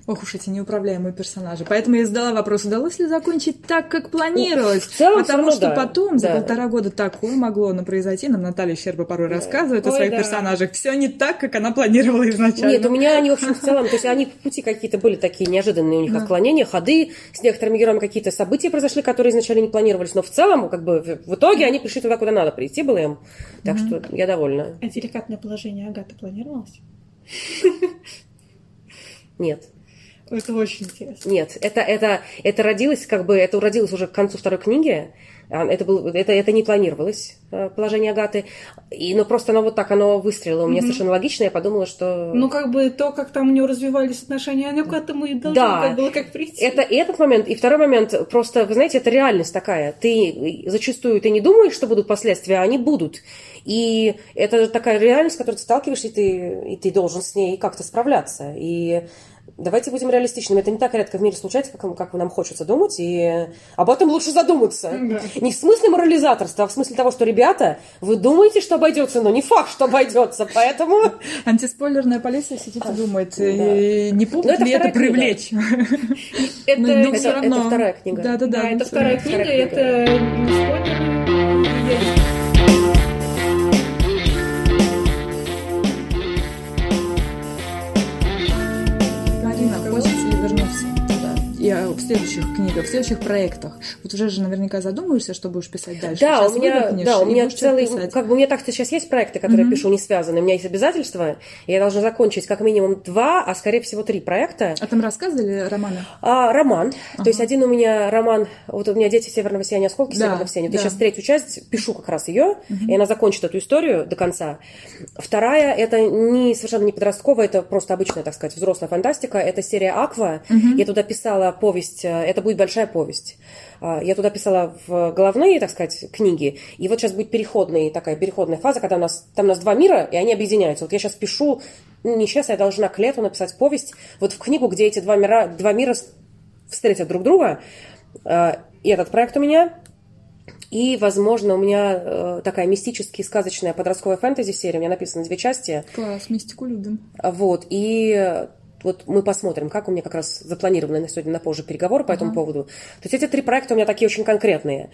Ох уж эти неуправляемые персонажи. Поэтому я задала вопрос, удалось ли закончить так, как планировалось? в целом, Потому всё что равно да. потом, за Да. полтора года, такое могло ну, произойти. Нам Наталья Щерба порой рассказывает о Ой, своих да. персонажах. Все не так, как она планировала изначально. Нет, у меня они, в общем, в целом, то есть они пути какие-то были такие неожиданные у них отклонения, ходы, с некоторыми героями какие-то события произошли, которые изначально не планировались, но в целом, как бы, в в итоге они пришли туда, куда надо прийти было им. Так что я довольна. А деликатное положение Агаты планировалось? Нет. Это очень интересно. Нет, это, это, это родилось, как бы, это родилось уже к концу второй книги. А, Это, был, это, это не планировалось, э, положение Агаты. И, но просто оно вот так, оно выстрелило. У меня совершенно логично, я подумала, что... Ну, как бы то, как там у него развивались отношения, оно к этому и должно Да. было как прийти. Это и этот момент, и второй момент, просто, вы знаете, это реальность такая. Ты зачастую ты не думаешь, что будут последствия, а они будут. И это такая реальность, с которой ты сталкиваешься, и ты, и ты должен с ней как-то справляться. И давайте будем реалистичными. Это не так редко в мире случается, как, как нам хочется думать, и об этом лучше задуматься. Не в смысле морализаторства, а в смысле того, что, ребята, вы думаете, что обойдется, но не факт, что обойдется, поэтому... Антиспойлерная полиция сидит и думает, не Ну, это ли это привлечь. Это, Ну, ну, вторая книга. Да-да-да. да, это ну, книга, Вторая книга. это не спойлер. А, в следующих книгах, в следующих проектах. Вот уже же наверняка задумываешься, что будешь писать дальше. Да, Сейчас у меня, да, у меня целый, как бы у меня так-то сейчас есть проекты, которые я пишу не связаны. У меня есть обязательства, я должна закончить как минимум два, а скорее всего три проекта. А там рассказывали романы? А, роман. То есть один у меня роман, вот у меня «Дети северного сияния», «Осколки Да, северного сияния». Вот Я да. сейчас третью часть пишу как раз ее, и она закончит эту историю до конца. Вторая, это не совершенно не подростковая, это просто обычная, так сказать, взрослая фантастика. Это серия «Аква». Я туда писала повесть, э, это будет большая повесть. А, Я туда писала в головные, так сказать, книги. И вот сейчас будет переходная, такая переходная фаза, когда у нас, там у нас два мира, и они объединяются. Вот я сейчас пишу, ну, не сейчас, я должна к лету написать повесть, вот в книгу, где эти два мира, два мира встретят друг друга. Э, И этот проект у меня. И, возможно, у меня э, такая мистическая, сказочная подростковая фэнтези-серия. У меня написано две части. Класс, мистику любим. Вот. И вот мы посмотрим, как у меня как раз запланированы на сегодня на позже переговоры по этому поводу. То есть эти три проекта у меня такие очень конкретные.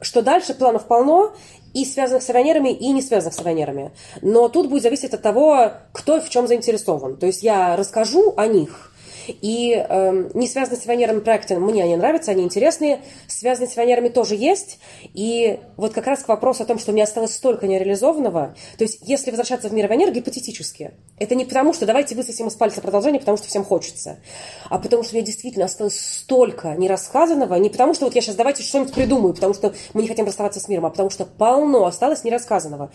Что дальше планов полно, и связанных с авионерами, и не связанных с авионерами. Но тут будет зависеть от того, кто в чем заинтересован. То есть я расскажу о них, и эм, не связанные с авионерами проекты мне они нравятся, они интересные. Связанные с авионерами тоже есть. И вот как раз к вопросу о том, что у меня осталось столько нереализованного. То есть, если возвращаться в мир авионер, гипотетически. Это не потому, что давайте высосим из пальца продолжение, потому что всем хочется. А потому, что у меня действительно осталось столько нерассказанного. Не потому, что вот я сейчас давайте что-нибудь придумаю, потому что мы не хотим расставаться с миром, а потому что полно осталось нерассказанного.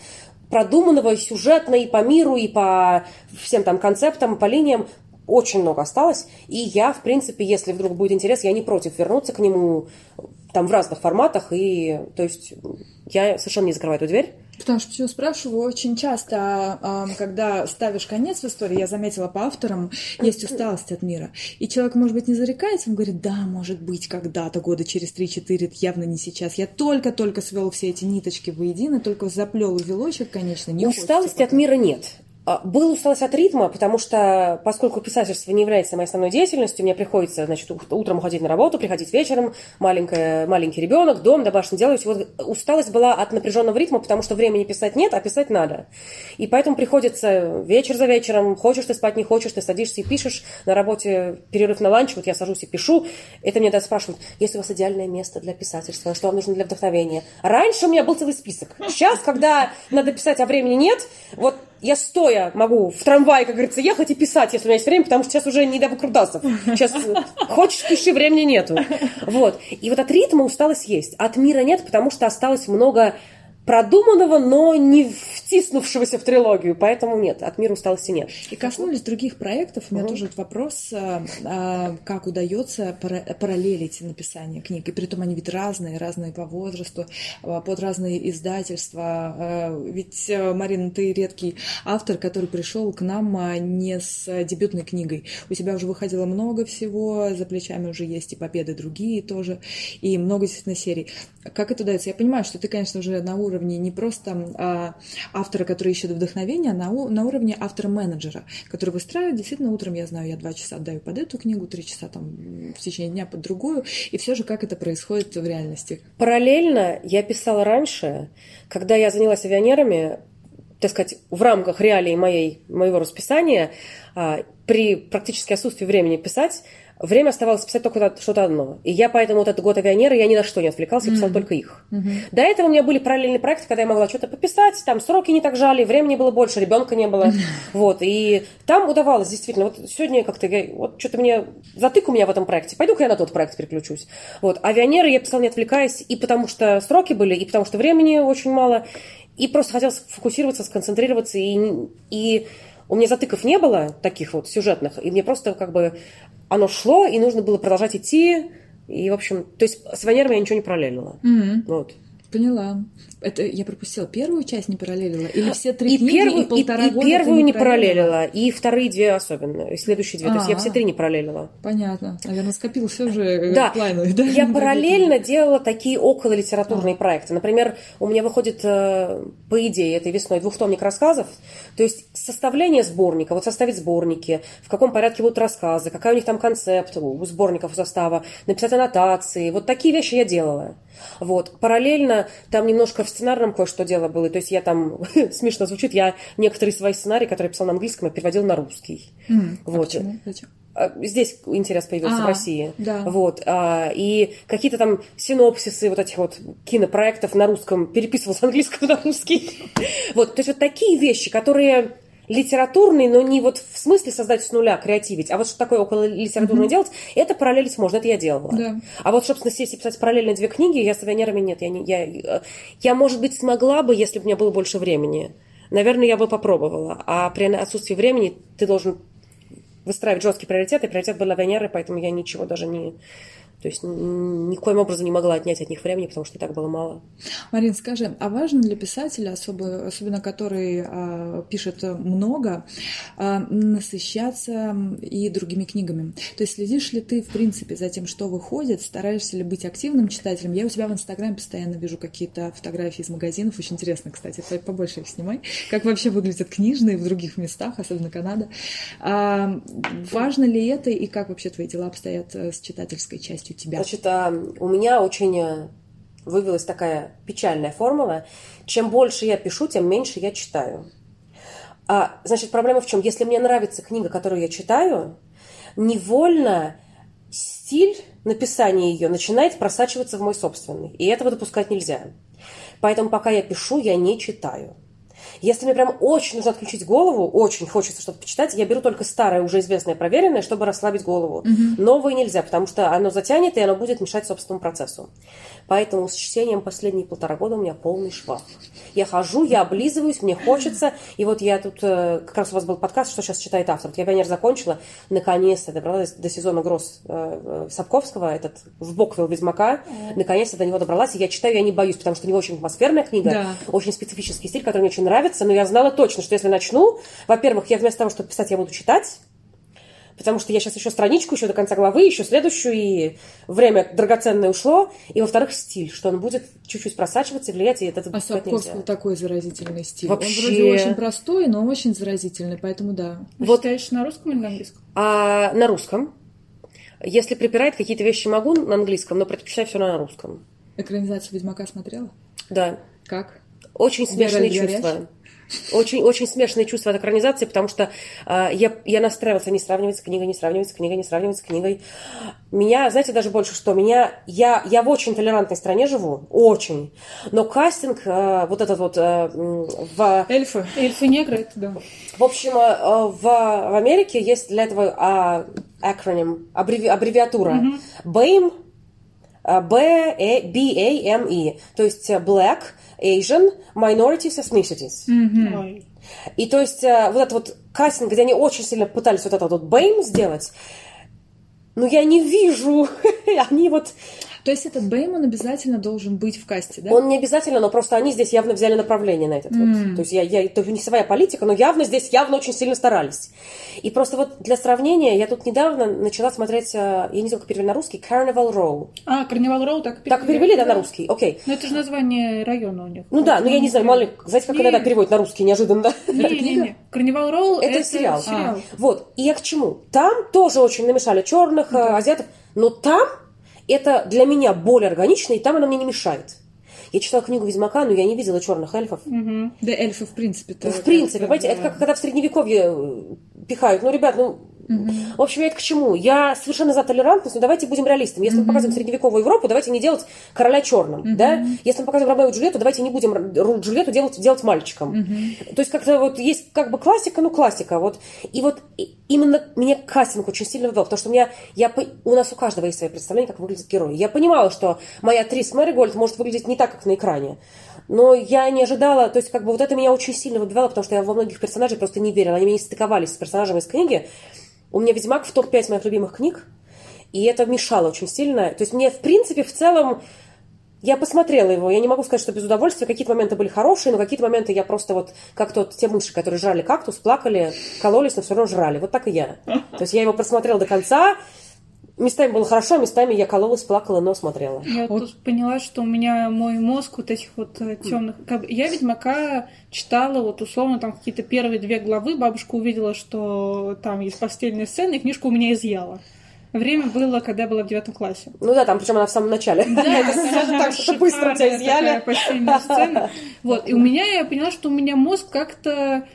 Продуманного сюжетно и по миру, и по всем там концептам, по линиям очень много осталось, и я, в принципе, если вдруг будет интерес, я не против вернуться к нему там в разных форматах, и, то есть, я совершенно не закрываю эту дверь. Потому что почему спрашиваю, очень часто, а, когда ставишь конец в истории, я заметила по авторам, есть усталость от мира. И человек, может быть, не зарекается, он говорит, да, может быть, когда-то, года через 3-4, явно не сейчас. Я только-только свел все эти ниточки воедино, только заплел узелочек, конечно, не Усталости от мира нет. А, Был усталость от ритма, потому что, поскольку писательство не является моей основной деятельностью, мне приходится, значит, утром уходить на работу, приходить вечером, маленькая, маленький ребенок, дом, домашнее дело. Вот усталость была от напряженного ритма, потому что времени писать нет, а писать надо. И поэтому приходится вечер за вечером, хочешь ты спать, не хочешь, ты садишься и пишешь. На работе перерыв на ланч, вот я сажусь и пишу. Это мне да, спрашивают, есть у вас идеальное место для писательства, что вам нужно для вдохновения. Раньше у меня был целый список. Сейчас, когда надо писать, а времени нет, вот я стоя могу в трамвае, как говорится, ехать и писать, если у меня есть время, потому что сейчас уже не до выкрутасов. Сейчас э, хочешь, пиши, времени нету. Вот. И вот от ритма усталость есть. От мира нет, потому что осталось много продуманного, но не втиснувшегося в трилогию. Поэтому нет, от мира усталости нет. И коснулись других проектов. У меня Мгм. тоже вопрос, а, а, как удается пара- параллелить написание книг. И притом они ведь разные, разные по возрасту, а, под разные издательства. А, Ведь, Марина, ты редкий автор, который пришел к нам не с дебютной книгой. У тебя уже выходило много всего, за плечами уже есть и победы другие тоже, и много действительно серий. Как это удается? Я понимаю, что ты, конечно, уже на уровне не просто а, автора, который ищет вдохновение, а на, на уровне автора-менеджера, который выстраивает. Действительно, утром, я знаю, я два часа отдаю под эту книгу, три часа там в течение дня под другую. И все же, как это происходит в реальности? Параллельно я писала раньше, когда я занялась авионерами, так сказать, в рамках реалий моей, моего расписания, а, при практически отсутствии времени писать, время оставалось писать только что-то одно. И я поэтому вот этот год авионера, я ни на что не отвлекалась, я писала только их. До этого у меня были параллельные проекты, когда я могла что-то пописать, там сроки не так жали, времени было больше, ребенка не было. Вот, и там удавалось действительно. Вот сегодня как-то, я- вот что-то мне, затык у меня в этом проекте, пойду-ка я на тот проект переключусь. Вот, авионеры я писала не отвлекаясь, и потому что сроки были, и потому что времени очень мало, и просто хотелось фокусироваться, сконцентрироваться, и, и у меня затыков не было таких вот сюжетных, и мне просто как бы оно шло, и нужно было продолжать идти, и, в общем, то есть с авионерами я ничего не параллелила. Вот. Поняла. Это я пропустила первую часть, не параллелила? Или все три И книги, первую, и полтора и, и года первую ты не параллелила, и вторые две особенно, и следующие две. То есть я А. все три не параллелила. Понятно. Наверное, скопился уже э, Да, планы, да? я параллельно делала такие около литературные проекты. Например, у меня выходит, э, по идее, этой весной двухтомник рассказов. То есть составление сборника, вот составить сборники, в каком порядке будут рассказы, какая у них там концепт у сборников, у состава, написать аннотации. Вот такие вещи я делала. Вот. Параллельно там немножко сценарном кое-что дело было. То есть я там, смешно звучит, я некоторые свои сценарии, которые я писала на английском, я переводила на русский. А Вот. почему? Зачем? А, Здесь интерес появился А, в России. да. Вот. а, И какие-то там синопсисы вот этих вот кинопроектов на русском переписывал с английского на русский. Вот. То есть вот такие вещи, которые литературные, но не вот в смысле создать с нуля, креативить, а вот что такое около литературное делать, это параллелить можно, это я делала. Да. А вот, собственно, сесть и писать параллельно две книги, я с авионерами нет. Я, не, я, э, я, может быть, смогла бы, если бы у меня было больше времени. Наверное, я бы попробовала. А при отсутствии времени ты должен выстраивать жесткие приоритеты. Приоритет был авионеры, поэтому я ничего даже не... То есть никоим образом не могла отнять от них времени, потому что так было мало. Марин, скажи, а важно для писателя, особо, особенно который а, пишет много, а, насыщаться и другими книгами? То есть следишь ли ты, в принципе, за тем, что выходит? Стараешься ли быть активным читателем? Я у тебя в Инстаграме постоянно вижу какие-то фотографии из магазинов. Очень интересно, кстати, по- побольше их снимай. Как вообще выглядят книжные в других местах, особенно Канада. А, важно ли это и как вообще твои дела обстоят э, с читательской частью тебя? Значит, а, у меня очень э, вывелась такая печальная формула. Чем больше я пишу, тем меньше я читаю. А, значит, проблема в чем? Если мне нравится книга, которую я читаю, невольно стиль написания ее начинает просачиваться в мой собственный. И этого допускать нельзя. Поэтому пока я пишу, я не читаю. Если мне прям очень нужно отключить голову, очень хочется что-то почитать, я беру только старое, уже известное, проверенное, чтобы расслабить голову. Новое нельзя, потому что оно затянет, и оно будет мешать собственному процессу. Поэтому с чтением последние полтора года у меня полный швах. Я хожу, я облизываюсь, мне хочется. И вот я тут, э, как раз у вас был подкаст, что сейчас читает автор. Вот я «Пионер» закончила, наконец-то добралась до сезона «Гроз» э, э, Сапковского, этот в Боквилл Ведьмака. Наконец-то до него добралась, и я читаю, я не боюсь, потому что у него очень атмосферная книга, Да. очень специфический стиль, который мне очень нравится, но я знала точно, что если начну, во-первых, я вместо того, чтобы писать, я буду читать, потому что я сейчас еще страничку, еще до конца главы, еще следующую, и время драгоценное ушло, и, во-вторых, стиль, что он будет чуть-чуть просачиваться и влиять, и это А Сапковского такой заразительный стиль. Вообще. Он вроде очень простой, но очень заразительный, поэтому да. Вы Вот. читаешь на русском или на английском? А на русском. Если припирать, какие-то вещи могу на английском, но предпочитаю все равно на русском. Экранизацию Ведьмака смотрела? Да. Как? Очень Геральт чувства. Очень, очень смешанные чувства от экранизации, потому что э, я, я настраивался не сравнивать с книгой, не сравнивать с книгой, не сравнивать с книгой. Меня, знаете, даже больше что, меня, я, я в очень толерантной стране живу, очень, но кастинг, э, вот этот вот, э, в, Эльфы. Эльфы негры, это да. в общем, э, в, в Америке есть для этого а, acronym, аббреви- аббревиатура BAME, э, B-A-M-E, то есть э, Black, Asian, Minorities, Ethnicities. Ой. И то есть э, вот этот вот кастинг, где они очень сильно пытались вот этот вот BAME сделать, ну я не вижу, они вот, То есть этот Бэймон обязательно должен быть в касте, да? он не обязательно, но просто они здесь явно взяли направление на этот вот. То есть я, я, это не своя политика, но явно здесь явно очень сильно старались. И просто вот для сравнения, я тут недавно начала смотреть, э, я не знаю, как перевели на русский, Carnival Row. А, Карнивал Роу так Так перевели, да, на русский? Окей. Ну, это же название района у них. Ну да, ну я не знаю, мало ли, знаете, как Не. иногда переводят на русский неожиданно, да? Не-не-не. Карнивал Роу Это это сериал. сериал. Вот. И я к чему? Там тоже очень намешали черных, э, азиатов, но там это для меня более органично, и там оно мне не мешает. Я читала книгу Ведьмака, но я не видела черных эльфов. Да эльфы в принципе-то. Ну, в принципе, понимаете, это как когда в средневековье э, пихают. Ну, ребят, ну, в общем, я это к чему? Я совершенно за толерантность, но давайте будем реалистами. Если мы показываем средневековую Европу, давайте не делать короля черным, да? Если мы показываем Ромео и Джульетту, давайте не будем Джульетту делать, делать мальчиком. То есть как-то вот есть как бы классика, ну классика, вот. И вот именно меня кастинг очень сильно ввел, потому что у меня, я, у нас у каждого есть свои представления, как выглядит герой. Я понимала, что моя Трис Мэригольд может выглядеть не так, как на экране. Но я не ожидала, то есть как бы вот это меня очень сильно выбивало, потому что я во многих персонажей просто не верила. Они мне не стыковались с персонажами из книги. У меня «Ведьмак» в топ-5 моих любимых книг, и это мешало очень сильно. То есть мне, в принципе, в целом, я посмотрела его, я не могу сказать, что без удовольствия. Какие-то моменты были хорошие, но какие-то моменты я просто вот, как тот, те мыши, которые жрали кактус, плакали, кололись, но все равно жрали. Вот так и я. То есть я его просмотрела до конца, местами было хорошо, местами я кололась, плакала, но смотрела. Я вот тут поняла, что у меня мой мозг вот этих вот темных... Я Ведьмака читала вот условно там какие-то первые две главы. Бабушка увидела, что там есть постельные сцены, и книжку у меня изъяла. Время было, когда я была в девятом классе. Ну да, там, причем она в самом начале. Это сразу так, что быстро тебя изъяли. Вот, и у меня, я поняла, что у меня мозг как-то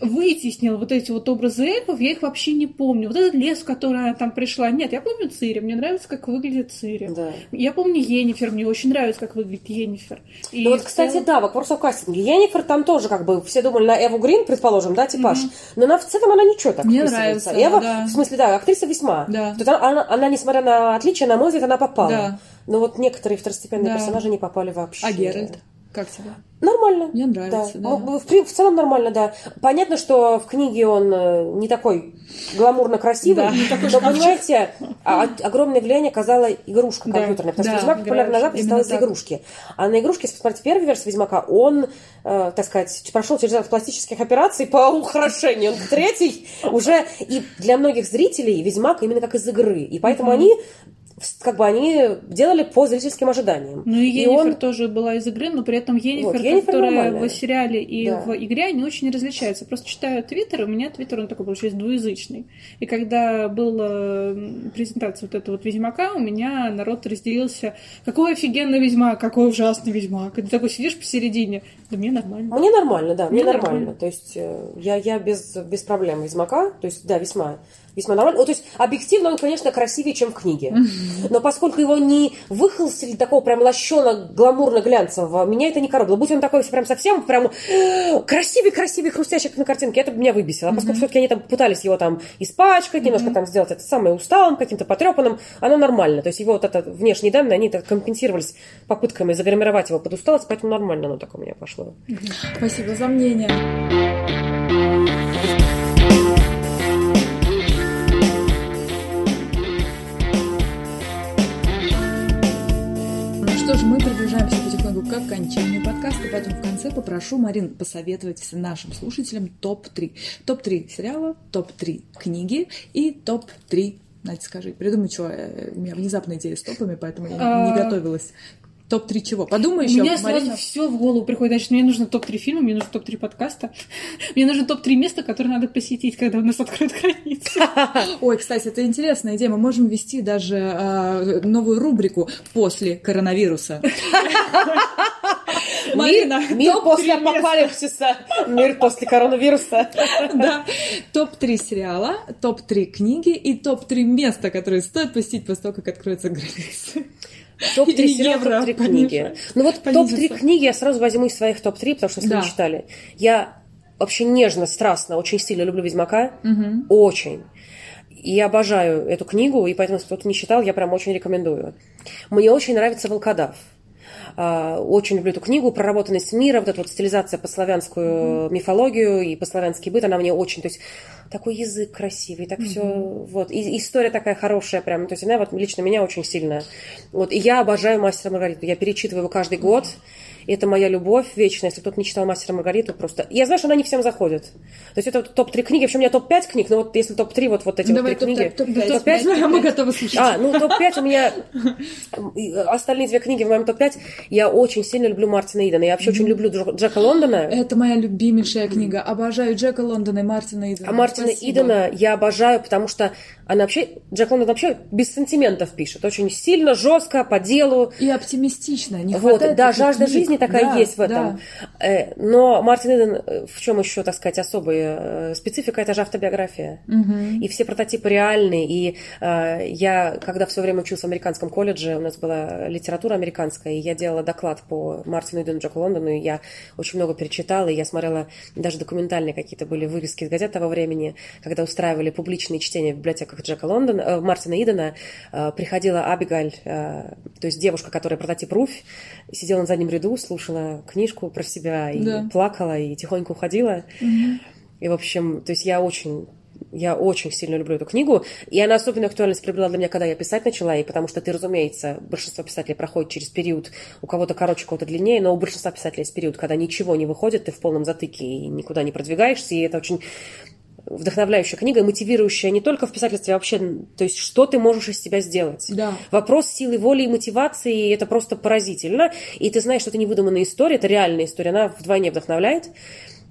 вытеснил вот эти вот образы эльфов, я их вообще не помню. Вот этот лес, в который она там пришла, нет, я помню Цири, мне нравится, как выглядит Цири. Да. Я помню Енифер, мне очень нравится, как выглядит Енифер. И Ну вот, кстати, целом- да, вопрос о кастинге. Енифер там тоже как бы все думали на Эву Грин, предположим, да, типаж. Но она в целом она ничего так Мне нравится, Эва, да. в смысле, да, актриса весьма. Да. Тут она, она, она, несмотря на отличия, на мой взгляд, она попала. Да. Но вот некоторые второстепенные Да. персонажи не попали вообще. А Геральт? Как тебе? Нормально. Мне нравится, да. Ну, В, в целом нормально, да. Понятно, что в книге он э, не такой гламурно красивый, Да, не такой но, понимаете, а- от- огромное влияние оказала игрушка Да, компьютерная, потому да, что Ведьмак популярный на Западе стал из-за игрушки. А на игрушке, если посмотреть первую версию Ведьмака, он, э, так сказать, прошел через ряд пластических операций по ухудшению. Он третий уже, и для многих зрителей Ведьмак именно как из игры. И поэтому они в- как бы они делали по зрительским ожиданиям. Ну и Енифер он- тоже была из игры, но при этом Енифер, Вот, Енифер которая нормальная. в сериале и Да. в игре, они очень различаются. Просто читаю Твиттер, у меня Твиттер, он такой получается двуязычный. И когда была презентация вот этого вот Ведьмака, у меня народ разделился. Какой офигенный Ведьмак, какой ужасный Ведьмак. И ты такой сидишь посередине. Да мне нормально. Мне нормально, да, мне Мне нормально. нормально. То есть э, я, я без, без проблем Ведьмака, то есть, да, весьма, весьма нормально. Ну, то есть объективно он, конечно, красивее, чем в книге. Но поскольку его не выхолстили такого прям лощено, гламурно глянцевого, меня это не коробило. Будь он такой прям совсем прям э, красивый, красивый, хрустящий, как на картинке, это бы меня выбесило. А поскольку все-таки они там пытались его там испачкать, немножко там сделать это самое усталым, каким-то потрепанным, оно нормально. То есть его вот это внешние данные, они так компенсировались попытками загримировать его под усталость, поэтому нормально оно так у меня пошло. Спасибо за мнение. Что ж, мы приближаемся потихоньку к окончанию подкаста, поэтому в конце попрошу Марин посоветовать нашим слушателям топ-3. Топ-3 сериала, топ-3 книги и топ-3 Надя, скажи, придумай, что э, у меня внезапная идея с топами, поэтому я не А. готовилась. Топ-3 чего? Подумай У еще, меня сразу Марина. все в голову приходит. Значит, мне нужно топ-3 фильма, мне нужно топ-3 подкаста. Мне нужно топ-3 места, которые надо посетить, когда у нас откроют границы. Ой, кстати, это интересная идея. Мы можем ввести даже а, новую рубрику после коронавируса. Марина, Мир, после апокалипсиса. Мир после коронавируса. Да. Топ-3 сериала, топ-3 книги и топ-3 места, которые стоит посетить после того, как откроются границы. Топ-3 И сериала, евро топ-3 понижу. книги. Ну вот Понизится. топ-3 книги я сразу возьму из своих топ-3, потому что если Да. вы читали. Я вообще нежно, страстно, очень сильно люблю «Ведьмака». Очень. И я обожаю эту книгу, и поэтому, если кто-то не читал, я прям очень рекомендую. Мне очень нравится «Волкодав». А, Очень люблю эту книгу «Проработанность мира», вот эта вот стилизация по славянскую мифологию и по славянский быт, она мне очень, то есть такой язык красивый, так все, вот, и история такая хорошая прям, то есть она вот лично меня очень сильно, вот, и я обожаю «Мастера Маргариту», я перечитываю его каждый год, и это моя любовь вечная, если кто-то не читал «Мастера Маргариту», просто, я знаю, что она не всем заходит, то есть это вот топ-3 книги, вообще у меня топ-5 книг, но вот если топ-3, вот, вот эти Давай вот три книги. топ-5. Топ-пять? Мы готовы слушать. А, ну топ-5 у меня... и Остальные две книги в моем топ-5. Я очень сильно люблю Мартина Идена. Я вообще очень люблю Дж- Джека Лондона. Это моя любимейшая книга. Обожаю Джека Лондона и Мартина Идена. А Мартина Спасибо. Идена я обожаю, потому что она вообще... Джек Лондон вообще без сантиментов пишет. Очень сильно, жестко, по делу. И оптимистично. Не Вот, хватает да, жажда книг. жизни такая Да, есть в этом. да. Э, Но Мартин Иден, э, в чем еще, так сказать, особая э, специфика, это же автобиография. И все прототипы реальные. И э, я, когда все время учился в американском колледже, у нас была литература американская, и я делала доклад по Мартину Идену Джеку Лондону, и я очень много перечитала, и я смотрела даже документальные какие-то были вырезки из газет того времени, когда устраивали публичные чтения в библиотеках Джека Лондона, э, Мартина Идена, э, приходила Абигаль, э, то есть девушка, которая прототип Руфь, сидела на заднем ряду, слушала книжку про себя и Да. плакала, и тихонько уходила. И, в общем, то есть я очень я очень сильно люблю эту книгу, и она особенно актуальность приобрела для меня, когда я писать начала, и потому что ты, разумеется, большинство писателей проходит через период, у кого-то короче, у кого-то длиннее, но у большинства писателей есть период, когда ничего не выходит, ты в полном затыке и никуда не продвигаешься, и это очень вдохновляющая книга, мотивирующая не только в писательстве, а вообще, то есть что ты можешь из себя сделать. Да. Вопрос силы воли и мотивации, это просто поразительно. И ты знаешь, что это не выдуманная история, это реальная история, она вдвойне вдохновляет.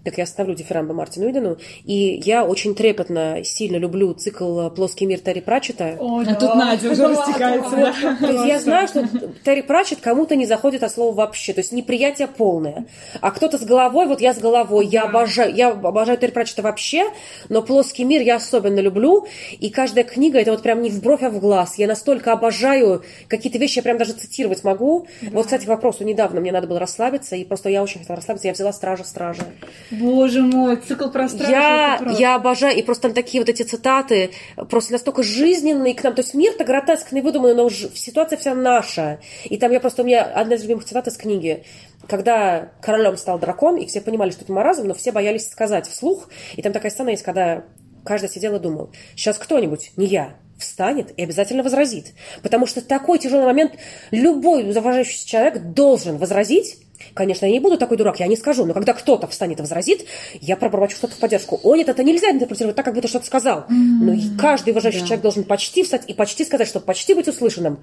Так я ставлю дифирамбы Мартину Идену. И я очень трепетно, сильно люблю цикл «Плоский мир» Терри Пратчета. О, А тут Надя уже растекается. да. То есть я знаю, что Терри Пратчет кому-то не заходит от слова вообще. То есть неприятие полное. А кто-то с головой, вот я с головой. Я обожаю, я обожаю Терри Пратчета вообще, но плоский мир я особенно люблю. И каждая книга, это вот прям не в бровь, а в глаз. Я настолько обожаю какие-то вещи, я прям даже цитировать могу. Вот, кстати, к вопросу. Недавно мне надо было расслабиться, и просто я очень хотела расслабиться. Я взяла «Стража-стража». Боже мой, цикл про стражу, Я, я обожаю, и просто там такие вот эти цитаты, просто настолько жизненные к нам. То есть мир-то гротескный, выдуманный, но ж- ситуация вся наша. И там я просто, у меня одна из любимых цитат из книги. Когда королем стал дракон, и все понимали, что это маразм, но все боялись сказать вслух. И там такая сцена есть, когда каждый сидел и думал, сейчас кто-нибудь, не я, встанет и обязательно возразит. Потому что такой тяжелый момент любой уважающийся человек должен возразить, Конечно, я не буду такой дурак, я не скажу, но когда кто-то встанет и возразит, я проборочу что-то в поддержку. О, нет, это нельзя интерпретировать так, как будто что-то сказал. Но и каждый уважающий человек должен почти встать и почти сказать, чтобы почти быть услышанным.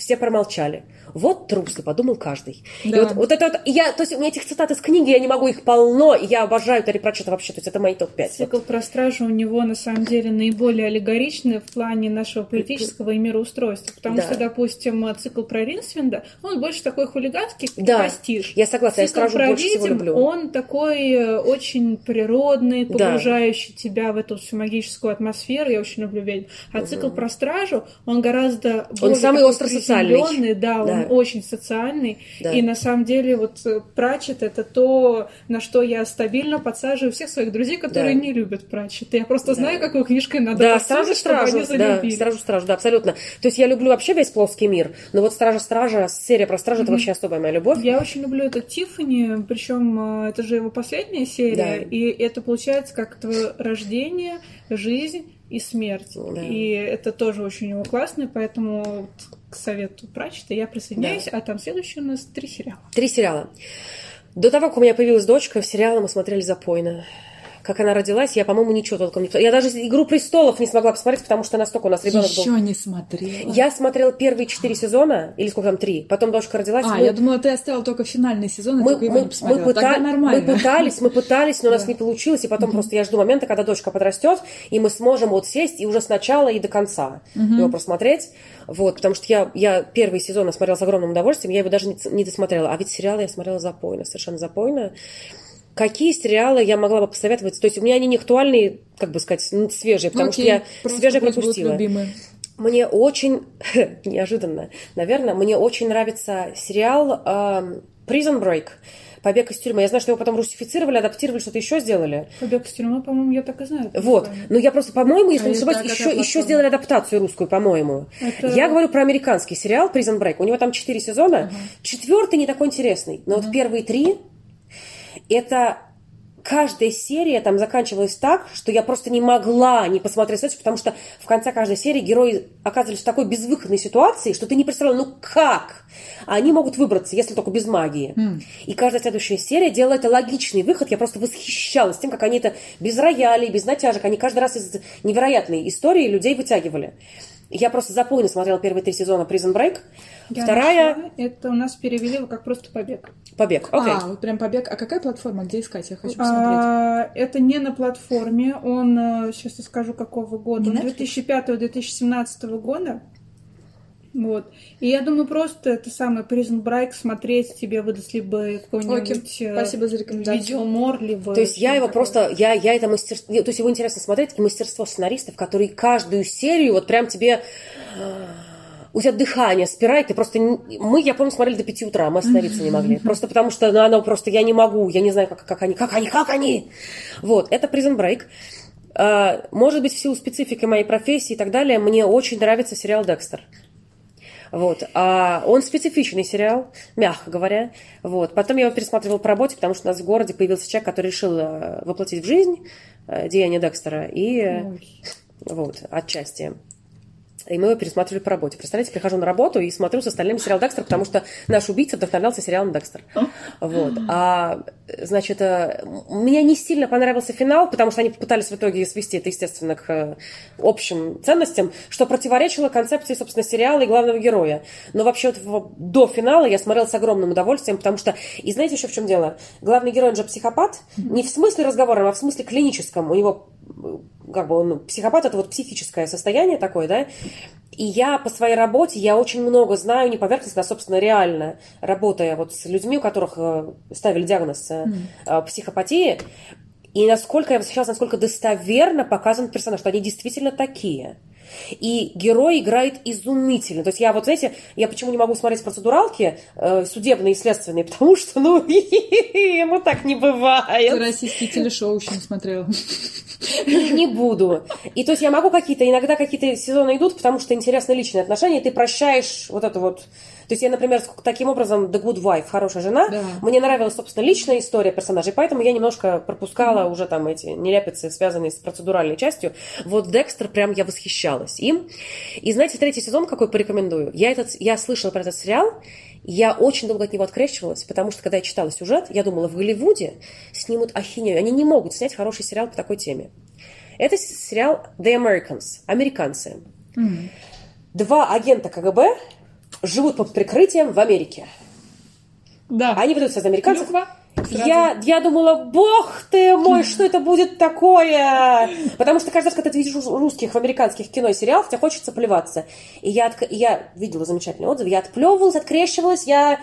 Все промолчали. Вот трусы, подумал каждый. И Да. вот, вот это вот, и я, то есть у меня этих цитат из книги, я не могу их полно, и я обожаю Терри Пратчета вообще, то есть это мои топ-5. Цикл про стражу у него на самом деле наиболее аллегоричный в плане нашего политического и мироустройства. Потому Да. что, допустим, цикл про Ринсвинда, он больше такой хулиганский Да, пастиш. я согласна, я Цикл стражу про больше всего люблю. он такой э, очень природный, Да. погружающий тебя в эту всю магическую атмосферу. Я очень люблю ведьм. А цикл про стражу, он гораздо более самый такой приземлённый, Да, он Да. очень социальный. Да. И на самом деле вот э, Пратчет это то, на что я стабильно подсаживаю всех своих друзей, которые Да. не любят Пратчет. Я просто знаю, какой книжкой надо Да, подсаживать, стражу да, стражу стражу, да, абсолютно. То есть я люблю вообще весь плоский мир, но вот стража стража, серия про стражу, это вообще особая моя любовь. Я очень люблю это Тиффани, причем это же его последняя серия, Да. и это получается как твое рождение, жизнь и смерть. Да. И это тоже очень у него классно, поэтому к совету прачета, я присоединяюсь, а там следующий у нас три сериала. Три сериала. До того, как у меня появилась дочка, сериалы мы смотрели запойно как она родилась, я, по-моему, ничего толком не Я даже «Игру престолов» не смогла посмотреть, потому что настолько у нас ребенок Еще был. не смотрела. Я смотрела первые четыре сезона, или сколько там, три. Потом дочка родилась. А, мы... я думала, ты оставила только финальный сезон, и мы, только его мы, не посмотрела. мы, пыта- мы пытались, мы пытались, но у нас не получилось, и потом просто я жду момента, когда дочка подрастет, и мы сможем вот сесть и уже сначала и до конца его просмотреть. Вот, потому что я, я первый сезон смотрела с огромным удовольствием, я его даже не, не досмотрела. А ведь сериалы я смотрела запойно, совершенно запойно. Какие сериалы я могла бы посоветовать? То есть у меня они не актуальные, как бы сказать, ну, свежие, потому Окей, что я просто свежие пропустила. Мне очень, неожиданно, наверное, мне очень нравится сериал эм, Prison Break. Побег из тюрьмы. Я знаю, что его потом русифицировали, адаптировали, что-то еще сделали. Побег из тюрьмы, по-моему, я так и знаю. Вот. Но я просто, по-моему, если А не ошибаюсь, еще, еще сделали адаптацию русскую, по-моему. Это- Я говорю про американский сериал Prison Break. У него там четыре сезона. Четвертый не такой интересный. Но вот первые три, это каждая серия там заканчивалась так, что я просто не могла не посмотреть следующую, потому что в конце каждой серии герои оказывались в такой безвыходной ситуации, что ты не представлял, ну как? Они могут выбраться, если только без магии. И каждая следующая серия делала это логичный выход. Я просто восхищалась тем, как они это без роялей, без натяжек, они каждый раз из невероятной истории людей вытягивали. Я просто запойно смотрела первые три сезона Prison Break. Я Вторая нашла, это у нас перевели как просто побег. Побег. Окей. А, вот прям побег. А какая платформа? Где искать? Я хочу посмотреть. А, это не на платформе. Он, сейчас я скажу, какого года. Он Netflix? 2005-2017 года. Вот. И я думаю, просто это самое Prison Break смотреть тебе выдаст либо какой-нибудь э, спасибо за рекомендацию. видеомор, либо... То есть я его такое. просто, я, я это мастерство, то есть его интересно смотреть, и мастерство сценаристов, которые каждую серию вот прям тебе у тебя дыхание спирает, ты просто... Мы, я помню, смотрели до 5 утра, мы остановиться не могли. Просто потому что ну, оно просто... Я не могу, я не знаю, как, как они, как они, как они! Вот, это Prison Break. А, Может быть, в силу специфики моей профессии и так далее, мне очень нравится сериал «Декстер». Вот. А он специфичный сериал, мягко говоря. Вот. Потом я его пересматривала по работе, потому что у нас в городе появился человек, который решил э, воплотить в жизнь э, деяния Декстера. И э, Ой. вот, отчасти. И мы его пересматривали по работе. Представляете, прихожу на работу и смотрю с остальными сериал Декстер, потому что наш убийца вдохновлялся сериалом Декстер. Вот. А, значит, э, мне не сильно понравился финал, потому что они попытались в итоге свести это, естественно, к э, общим ценностям, что противоречило концепции, собственно, сериала и главного героя. Но вообще вот до финала я смотрела с огромным удовольствием, потому что, и знаете еще в чем дело? Главный герой, он же психопат, не в смысле разговора, а в смысле клиническом. У него как бы он психопат, это вот психическое состояние такое, да, и я по своей работе, я очень много знаю, не поверхностно, а, собственно, реально, работая вот с людьми, у которых э, ставили диагноз э, э, психопатии, и насколько я восхищалась, насколько достоверно показан персонаж, что они действительно такие. И герой играет изумительно. То есть я вот, знаете, я почему не могу смотреть процедуралки э, судебные и следственные, потому что, ну, ну так не Ты бывает. российские телешоу еще не смотрела. Не, не буду. И то есть я могу какие-то, иногда какие-то сезоны идут, потому что интересны личные отношения, и ты прощаешь вот это вот. То есть я, например, таким образом The Good Wife, хорошая жена, Да. мне нравилась, собственно, личная история персонажей, поэтому я немножко пропускала уже там эти нелепицы, связанные с процедуральной частью. Вот Декстер, прям я восхищалась им. И знаете, третий сезон какой порекомендую? Я, этот, я слышала про этот сериал, я очень долго от него открещивалась, потому что, когда я читала сюжет, я думала, в Голливуде снимут ахинею. Они не могут снять хороший сериал по такой теме. Это сериал The Americans, американцы. Два агента КГБ живут под прикрытием в Америке. Да. Они выдают себя за американцев. Сразу. Я, я думала, бог ты мой, что это будет такое? Потому что каждый раз, когда ты видишь рус- русских в американских кино и сериалах, тебе хочется плеваться. И я, отк- я видела замечательные отзывы, я отплевывалась, открещивалась, я...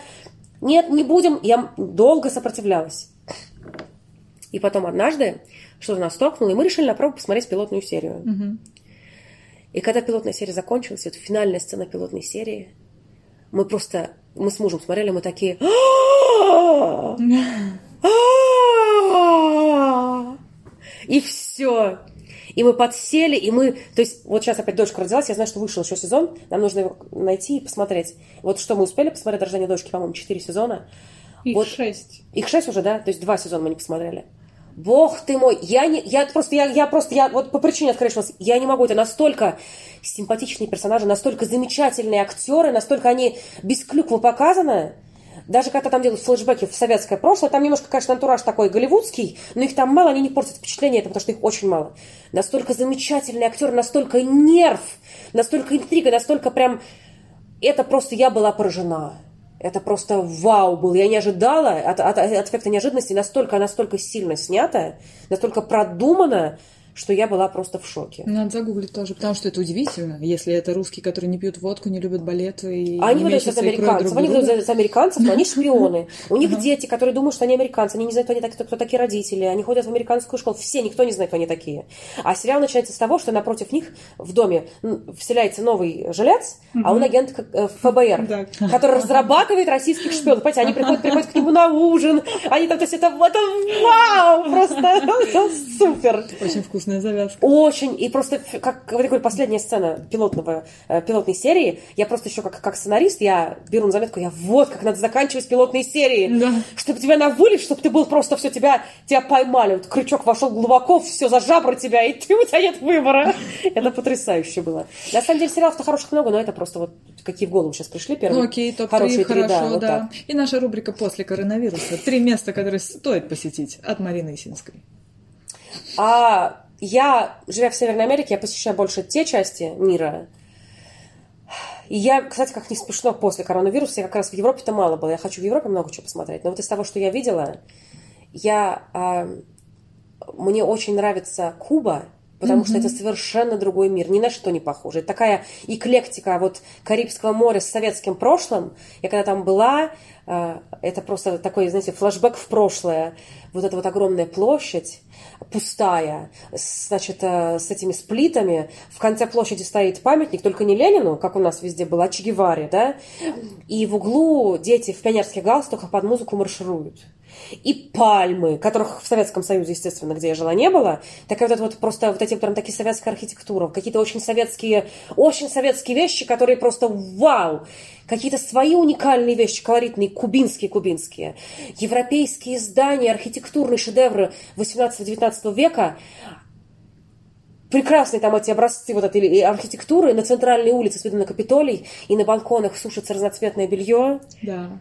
Нет, не будем. Я долго сопротивлялась. И потом однажды что-то нас столкнуло, и мы решили на пробу посмотреть пилотную серию. И когда пилотная серия закончилась, вот финальная сцена пилотной серии, мы просто, мы с мужем смотрели, мы такие... «А-а-а!» А-а-а! И все. И мы подсели, и мы... То есть, вот сейчас опять дочка родилась, я знаю, что вышел еще сезон, нам нужно его найти и посмотреть. Вот что мы успели посмотреть, «Рождение дочки», по-моему, 4 сезона. Их вот- шесть. Их шесть уже, да? То есть два сезона мы не посмотрели. Бог ты мой, я не, я просто, я, я просто, я вот по причине открывшегося, я не могу, это настолько симпатичные персонажи, настолько замечательные актеры, настолько они без клюквы показаны, даже когда там делают флешбеки в советское прошлое, там немножко, конечно, антураж такой голливудский, но их там мало, они не портят впечатление, потому что их очень мало. Настолько замечательный актер, настолько нерв, настолько интрига, настолько прям... Это просто я была поражена. Это просто вау был. Я не ожидала от, от, от эффекта неожиданности настолько, настолько сильно снято, настолько продумано, что я была просто в шоке. Надо загуглить тоже, потому что это удивительно, если это русские, которые не пьют водку, не любят балеты и Они не выдают мечут за американцев, друг они выдают за, американцев, но они шпионы. У них дети, которые думают, что они американцы, они не знают, кто, они, кто такие родители, они ходят в американскую школу, все, никто не знает, кто они такие. А сериал начинается с того, что напротив них в доме вселяется новый жилец, а он агент э, ФБР, который разрабатывает российских шпионов. Понимаете, они приходят, приходят к нему на ужин, они там, то есть это, это вау, просто супер. Очень вкусная завязка. Очень. И просто, как такой последняя сцена пилотного, э, пилотной серии, я просто еще как, как сценарист, я беру на заметку, я вот как надо заканчивать пилотные серии. Да. Чтобы тебя на вылет, чтобы ты был просто все, тебя, тебя поймали. Вот крючок вошел глубоко, все за жабры тебя, и ты, у тебя нет выбора. Это потрясающе было. На самом деле сериалов-то хороших много, но это просто вот какие в голову сейчас пришли первые. Ну окей, топ-3, хорошие три, хорошо, вот да. так. И наша рубрика «После коронавируса». Три места, которые стоит посетить от Марины Исинской. А я, живя в Северной Америке, я посещаю больше те части мира. И я, кстати, как не смешно, после коронавируса, я как раз в Европе-то мало было. Я хочу в Европе много чего посмотреть. Но вот из того, что я видела, я, а, мне очень нравится Куба, потому что это совершенно другой мир, ни на что не похоже. Это такая эклектика вот Карибского моря с советским прошлым. Я когда там была, а, это просто такой, знаете, флэшбэк в прошлое. Вот эта вот огромная площадь, пустая, значит, э, с этими сплитами. В конце площади стоит памятник, только не Ленину, как у нас везде было, а Че Геваре, да? И в углу дети в пионерских галстуках под музыку маршируют. И пальмы, которых в Советском Союзе, естественно, где я жила, не было. Такая вот это вот просто вот эти прям такие советская архитектура, какие-то очень советские, очень советские вещи, которые просто вау! Какие-то свои уникальные вещи, колоритные, кубинские-кубинские. Европейские здания, архитектурные шедевры 18-19 века. Прекрасные там эти образцы вот этой и архитектуры. На центральной улице с видом на Капитолий и на балконах сушится разноцветное белье. Да.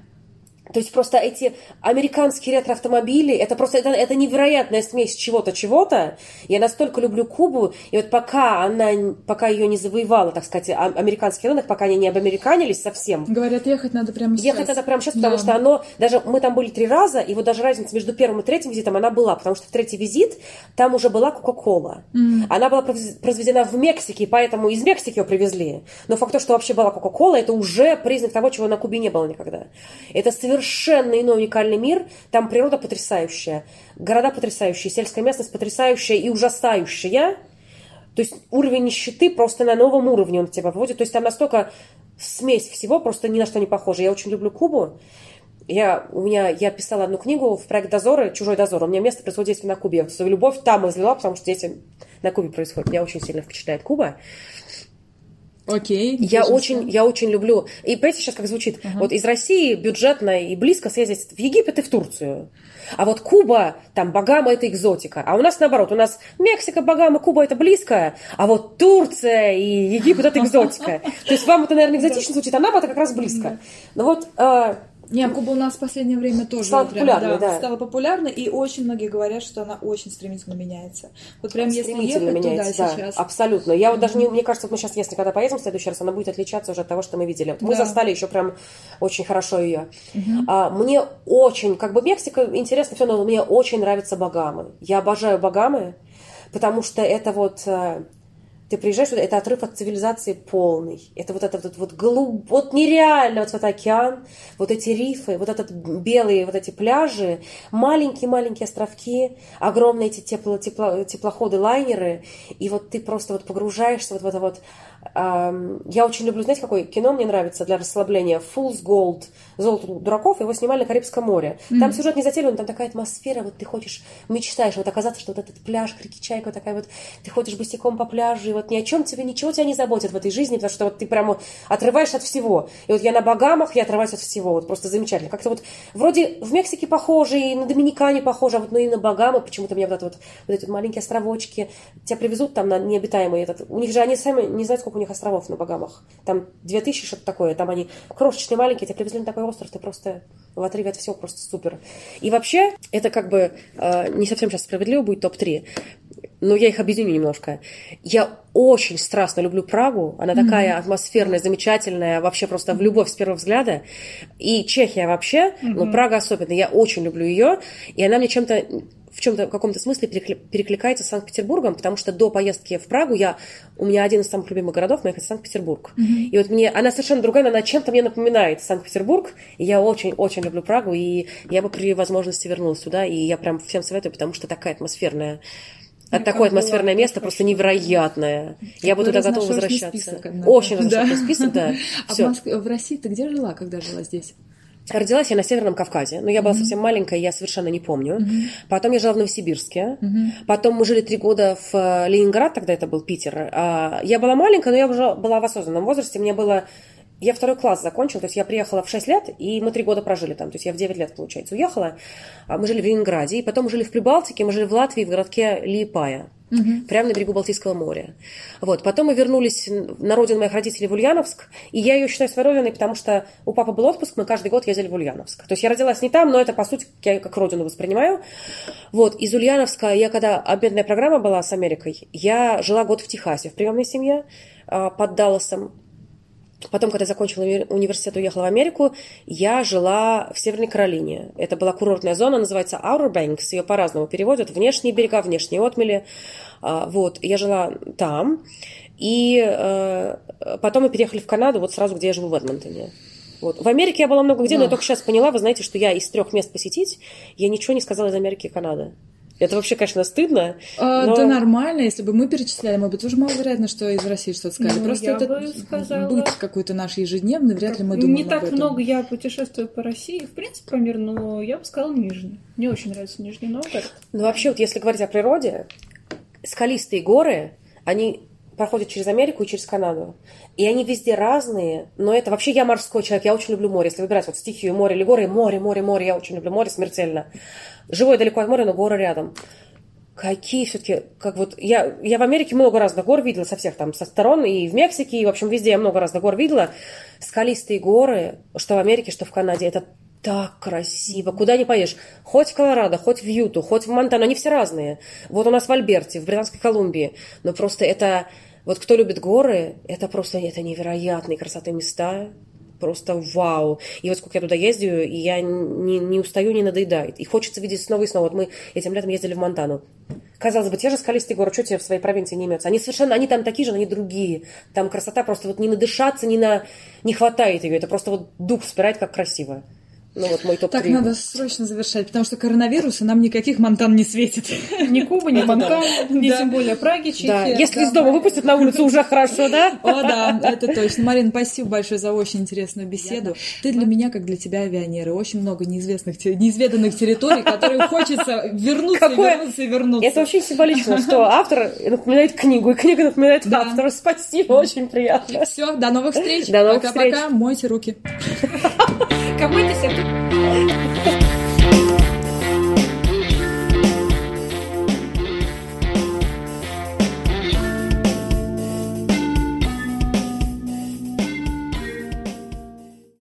То есть просто эти американские ретро-автомобили, это просто это, это невероятная смесь чего-то, чего-то. Я настолько люблю Кубу, и вот пока она, пока ее не завоевала, так сказать, а- американский рынок, пока они не обамериканились совсем, Говорят, ехать надо прямо сейчас. Ехать надо прямо сейчас, потому Да. что оно, даже мы там были три раза, и вот даже разница между первым и третьим визитом, она была, потому что в третий визит там уже была Кока-Кола. Она была произ- произведена в Мексике, поэтому из Мексики ее привезли. Но факт то, что вообще была Кока-Кола, это уже признак того, чего на Кубе не было никогда. Это совершенно иной уникальный мир, там природа потрясающая, города потрясающие, сельская местность потрясающая и ужасающая. То есть уровень нищеты просто на новом уровне он тебя выводит. То есть там настолько смесь всего, просто ни на что не похоже. Я очень люблю Кубу. Я, у меня, я писала одну книгу в проект «Дозоры», «Чужой дозор». У меня место происходит на Кубе. Я свою любовь там излила, потому что дети на Кубе происходят. Меня очень сильно впечатляет Куба. Окей. Я очень, я очень люблю. И понимаете, сейчас как звучит? Вот из России бюджетно и близко съездить в Египет и в Турцию. А вот Куба, там Багама это экзотика. А у нас наоборот, у нас Мексика, Багама, Куба это близко, а вот Турция и Египет это экзотика. То есть вам это, наверное, экзотично звучит, а нам это как раз близко. Ну вот, Не, Куба у нас в последнее время тоже Стала прям, популярной, да. Стала популярна, и очень многие говорят, что она очень стремительно меняется. Вот прям если стремительно ехать меняется, туда да, сейчас. абсолютно. Я вот даже не, мне кажется, вот мы сейчас, если когда поедем в следующий раз, она будет отличаться уже от того, что мы видели. Вот Мы Да. застали еще прям очень хорошо ее. А, мне очень, как бы Мексика интересно все, но мне очень нравятся Багамы. Я обожаю Багамы, потому что это вот э, ты приезжаешь, это отрыв от цивилизации полный. Это вот этот вот, вот голуб, вот нереально вот этот океан, вот эти рифы, вот этот белые вот эти пляжи, маленькие-маленькие островки, огромные эти тепло, тепло- теплоходы, лайнеры, и вот ты просто вот погружаешься вот в это вот Я очень люблю, знаете, какое кино мне нравится для расслабления? Fool's Gold, Золото дураков, его снимали на Карибском море. Там сюжет не затейлен, там такая атмосфера, вот ты хочешь, мечтаешь, вот оказаться, что вот этот пляж, крики чайка, вот такая вот, ты ходишь босиком по пляжу, и вот ни о чем тебе, ничего тебя не заботит в этой жизни, потому что вот ты прямо отрываешься от всего. И вот я на Багамах, я отрываюсь от всего, вот просто замечательно. Как-то вот вроде в Мексике похоже, и на Доминикане похоже, а вот ну и на Багамы почему-то мне вот, это вот, вот эти вот маленькие островочки, тебя привезут там на необитаемый этот, у них же они сами не знают, сколько у них островов на Багамах. Там 2000 что-то такое, там они крошечные, маленькие, тебя привезли на такой остров, ты просто в отрыве от всего просто супер. И вообще, это как бы э, не совсем сейчас справедливо будет топ-3, но я их объединю немножко. Я очень страстно люблю Прагу. Она такая атмосферная, замечательная, вообще просто в любовь с первого взгляда. И Чехия вообще, но Прага особенно. Я очень люблю ее. И она мне чем-то в чем-то, в каком-то смысле перекли- перекликается с Санкт-Петербургом, потому что до поездки в Прагу я, у меня один из самых любимых городов, моих, это Санкт-Петербург. И вот мне, она совершенно другая, но она чем-то мне напоминает Санкт-Петербург, и я очень-очень люблю Прагу, и я бы при возможности вернулась туда, и я прям всем советую, потому что такая атмосферная от такое была, атмосферное место просто невероятное. Я бы туда готова возвращаться. список, однако. Очень Да. разношерстный список, да. А в. Москве, в России ты где жила, когда жила здесь? Родилась я на Северном Кавказе, но я была совсем маленькая, я совершенно не помню. Потом я жила в Новосибирске. Потом мы жили три года в э, Ленинград, тогда это был Питер. А, Я была маленькая, но я уже была в осознанном возрасте. Мне было... Я второй класс закончила, то есть я приехала в 6 лет, и мы три года прожили там. То есть я в 9 лет, получается, уехала. А Мы жили в Ленинграде, и потом мы жили в Прибалтике, мы жили в Латвии, в городке Лиепая. Прямо на берегу Балтийского моря. Вот. Потом мы вернулись на родину моих родителей в Ульяновск. И я ее считаю своей родиной, потому что у папы был отпуск, мы каждый год ездили в Ульяновск. То есть я родилась не там, но это, по сути, я как родину воспринимаю. Вот. Из Ульяновска я, когда обменная программа была с Америкой, я жила год в Техасе в приемной семье а, под Далласом. Потом, когда закончила уни- университет, уехала в Америку, я жила в Северной Каролине. Это была курортная зона, называется Outer Banks, ее по-разному переводят. Внешние берега, внешние отмели. А, Вот, я жила там. И э, потом мы переехали в Канаду, вот сразу, где я живу в Эдмонтоне. Вот. В Америке я была много где, но я только сейчас поняла, вы знаете, что я из трех мест посетить, я ничего не сказала из Америки и Канады. Это вообще, конечно, стыдно. А, но- Да нормально, если бы мы перечисляли, мы бы тоже маловероятно, что из России что-то сказали. Ну, Просто это бы сказала- быт какой-то наш ежедневный, вряд ли мы думаем Не об так этом. много я путешествую по России, в принципе, по миру, но я бы сказала Нижний. Мне очень нравится Нижний Новгород. Ну, вообще, вот если говорить о природе, скалистые горы, они проходят через Америку и через Канаду. И они везде разные, но это вообще я морской человек, я очень люблю море. Если выбирать вот стихию море или горы, море, море, море, я очень люблю море смертельно. Живу я далеко от моря, но горы рядом. Какие все-таки, как вот, я, я в Америке много разных гор видела со всех там, со сторон, и в Мексике, и, в общем, везде я много разных гор видела. Скалистые горы, что в Америке, что в Канаде, это так красиво. Куда не поешь. Хоть в Колорадо, хоть в Юту, хоть в Монтану. Они все разные. Вот у нас в Альберте, в Британской Колумбии. Но просто это... Вот кто любит горы, это просто это невероятные красоты места. Просто вау. И вот сколько я туда ездию, и я не, не устаю, не надоедает. И хочется видеть снова и снова. Вот мы этим летом ездили в Монтану. Казалось бы, те же скалистые горы, что тебе в своей провинции не имеются? Они совершенно, они там такие же, но они другие. Там красота просто вот не надышаться, не на... Не хватает ее. Это просто вот дух спирает, как красиво. Ну вот мой топ-3. Так, надо срочно завершать, потому что коронавирус, и нам никаких монтан не светит. Ни Куба, ни Монтан, ни тем более Праги, Да, если из дома выпустят на улицу, уже хорошо, да? О, да, это точно. Марина, спасибо большое за очень интересную беседу. Ты для меня, как для тебя, авионеры. Очень много неизвестных, неизведанных территорий, которые хочется вернуться, вернуться, и вернуться. Это очень символично, что автор напоминает книгу, и книга напоминает автора. Спасибо, очень приятно. Все, до новых встреч. До новых Пока-пока. Мойте руки. Кому это все?